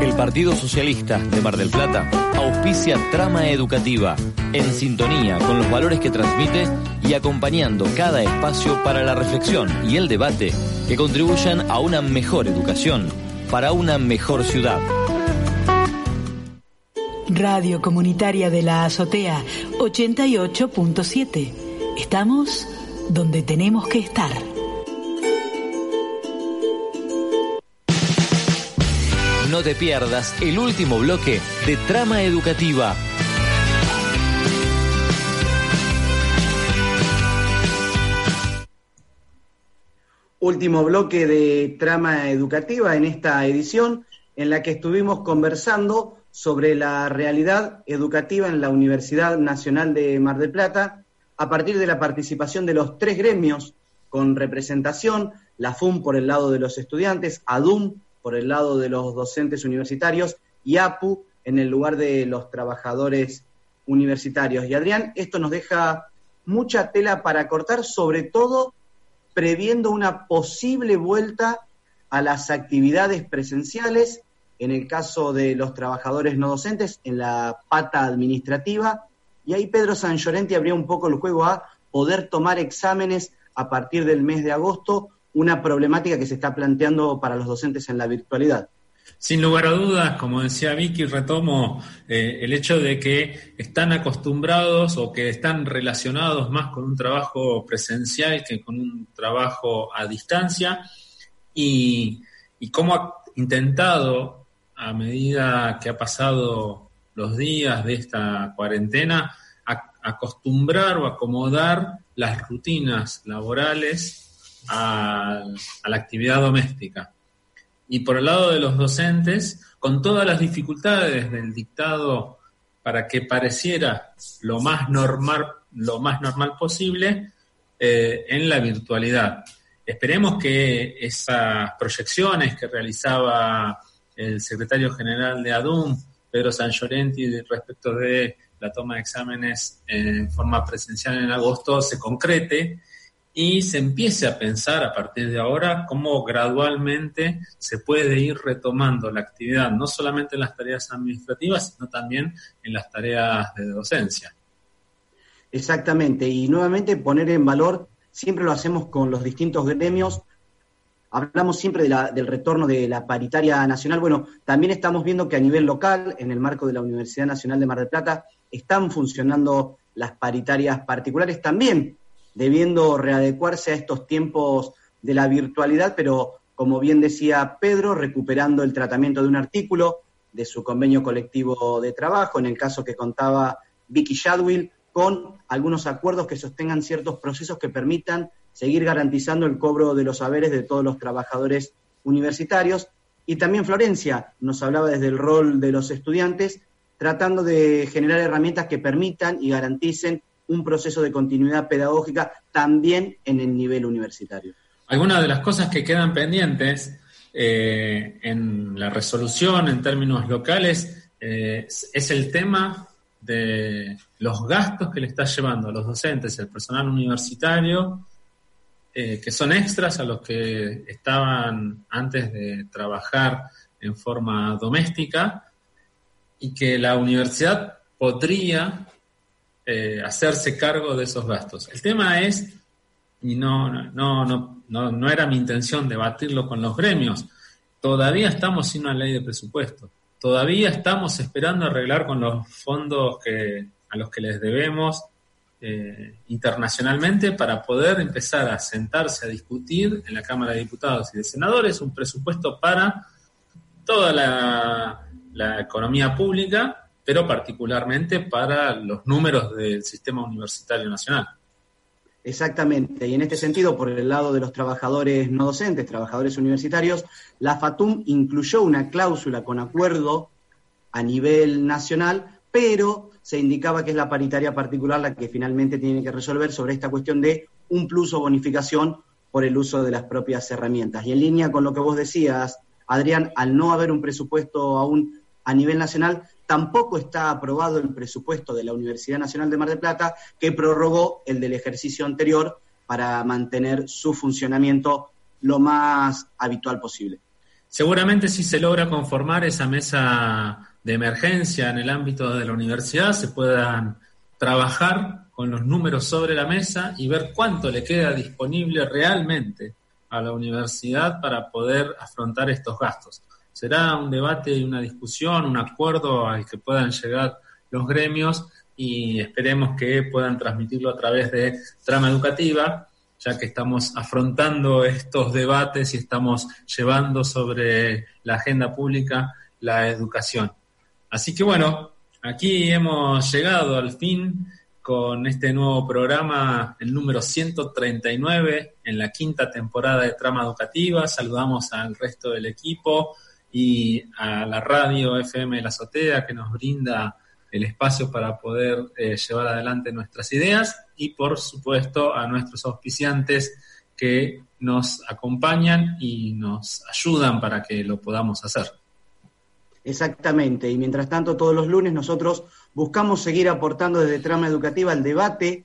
El Partido Socialista de Mar del Plata auspicia Trama Educativa, en sintonía con los valores que transmite y acompañando cada espacio para la reflexión y el debate que contribuyan a una mejor educación para una mejor ciudad.
Radio Comunitaria de la Azotea 88.7. Estamos donde tenemos que estar.
No te pierdas el último bloque de Trama Educativa.
Último bloque de Trama Educativa en esta edición en la que estuvimos conversando sobre la realidad educativa en la Universidad Nacional de Mar del Plata a partir de la participación de los tres gremios con representación, la FUM por el lado de los estudiantes, ADUM por el lado de los docentes universitarios y APU en el lugar de los trabajadores universitarios. Y Adrián, esto nos deja mucha tela para cortar, sobre todo previendo una posible vuelta a las actividades presenciales en el caso de los trabajadores no docentes, en la pata administrativa, y ahí Pedro San Llorenti abría un poco el juego a poder tomar exámenes a partir del mes de agosto, una problemática que se está planteando para los docentes en la virtualidad.
Sin lugar a dudas, como decía Vicky, retomo eh, el hecho de que están acostumbrados o que están relacionados más con un trabajo presencial que con un trabajo a distancia y, y cómo ha intentado a medida que ha pasado los días de esta cuarentena, acostumbrar o acomodar las rutinas laborales a, la actividad doméstica. Y por el lado de los docentes, con todas las dificultades del dictado para que pareciera lo más normal, lo más normal posible eh, en la virtualidad. Esperemos que esas proyecciones que realizaba el secretario general de ADUM, Pedro San Llorenti, respecto de la toma de exámenes en forma presencial en agosto, se concrete y se empiece a pensar a partir de ahora cómo gradualmente se puede ir retomando la actividad, no solamente en las tareas administrativas, sino también en las tareas de docencia.
Exactamente, y nuevamente poner en valor, siempre lo hacemos con los distintos gremios, Hablamos siempre del retorno de la paritaria nacional. Bueno, también estamos viendo que a nivel local, en el marco de la Universidad Nacional de Mar del Plata, están funcionando las paritarias particulares también, debiendo readecuarse a estos tiempos de la virtualidad, pero como bien decía Pedro, recuperando el tratamiento de un artículo de su convenio colectivo de trabajo, en el caso que contaba Vicky Shadwill, con algunos acuerdos que sostengan ciertos procesos que permitan seguir garantizando el cobro de los saberes de todos los trabajadores universitarios. Y también Florencia nos hablaba desde el rol de los estudiantes, tratando de generar herramientas que permitan y garanticen un proceso de continuidad pedagógica también en el nivel universitario.
Algunas de las cosas que quedan pendientes eh, en la resolución en términos locales eh, es el tema de los gastos que le está llevando a los docentes, el personal universitario, eh, que son extras a los que estaban antes de trabajar en forma doméstica y que la universidad podría eh, hacerse cargo de esos gastos. El tema es, y no, no, no, no, no era mi intención debatirlo con los gremios, todavía estamos sin una ley de presupuesto, todavía estamos esperando arreglar con los fondos que, a los que les debemos eh, internacionalmente para poder empezar a sentarse a discutir en la Cámara de Diputados y de Senadores un presupuesto para toda la, la economía pública, pero particularmente para los números del sistema universitario nacional.
Exactamente, y en este sentido, por el lado de los trabajadores no docentes, trabajadores universitarios, la FATUM incluyó una cláusula con acuerdo a nivel nacional, pero se indicaba que es la paritaria particular la que finalmente tiene que resolver sobre esta cuestión de un plus o bonificación por el uso de las propias herramientas. Y en línea con lo que vos decías, Adrián, al no haber un presupuesto aún a nivel nacional, tampoco está aprobado el presupuesto de la Universidad Nacional de Mar del Plata, que prorrogó el del ejercicio anterior para mantener su funcionamiento lo más habitual posible.
Seguramente si se logra conformar esa mesa de emergencia en el ámbito de la universidad, se puedan trabajar con los números sobre la mesa y ver cuánto le queda disponible realmente a la universidad para poder afrontar estos gastos será un debate y una discusión, un acuerdo al que puedan llegar los gremios y esperemos que puedan transmitirlo a través de trama educativa, ya que estamos afrontando estos debates y estamos llevando sobre la agenda pública la educación. Así que bueno, aquí hemos llegado al fin con este nuevo programa, el número 139, en la quinta temporada de Trama Educativa. Saludamos al resto del equipo, y a la radio FM La Azotea que nos brinda el espacio para poder eh, llevar adelante nuestras ideas y por supuesto a nuestros auspiciantes que nos acompañan y nos ayudan para que lo podamos hacer.
Exactamente, y mientras tanto todos los lunes nosotros buscamos seguir aportando desde trama educativa al debate,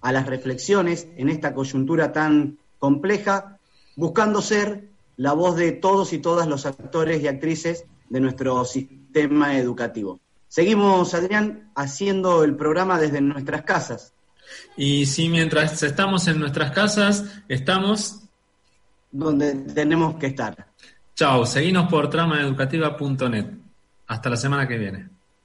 a las reflexiones en esta coyuntura tan compleja, buscando ser la voz de todos y todas los actores y actrices de nuestro sistema educativo. Seguimos, Adrián, haciendo el programa desde nuestras casas.
Y si mientras estamos en nuestras casas, estamos...
Donde tenemos que estar.
Chao, seguimos por tramaeducativa.net. Hasta la semana que viene.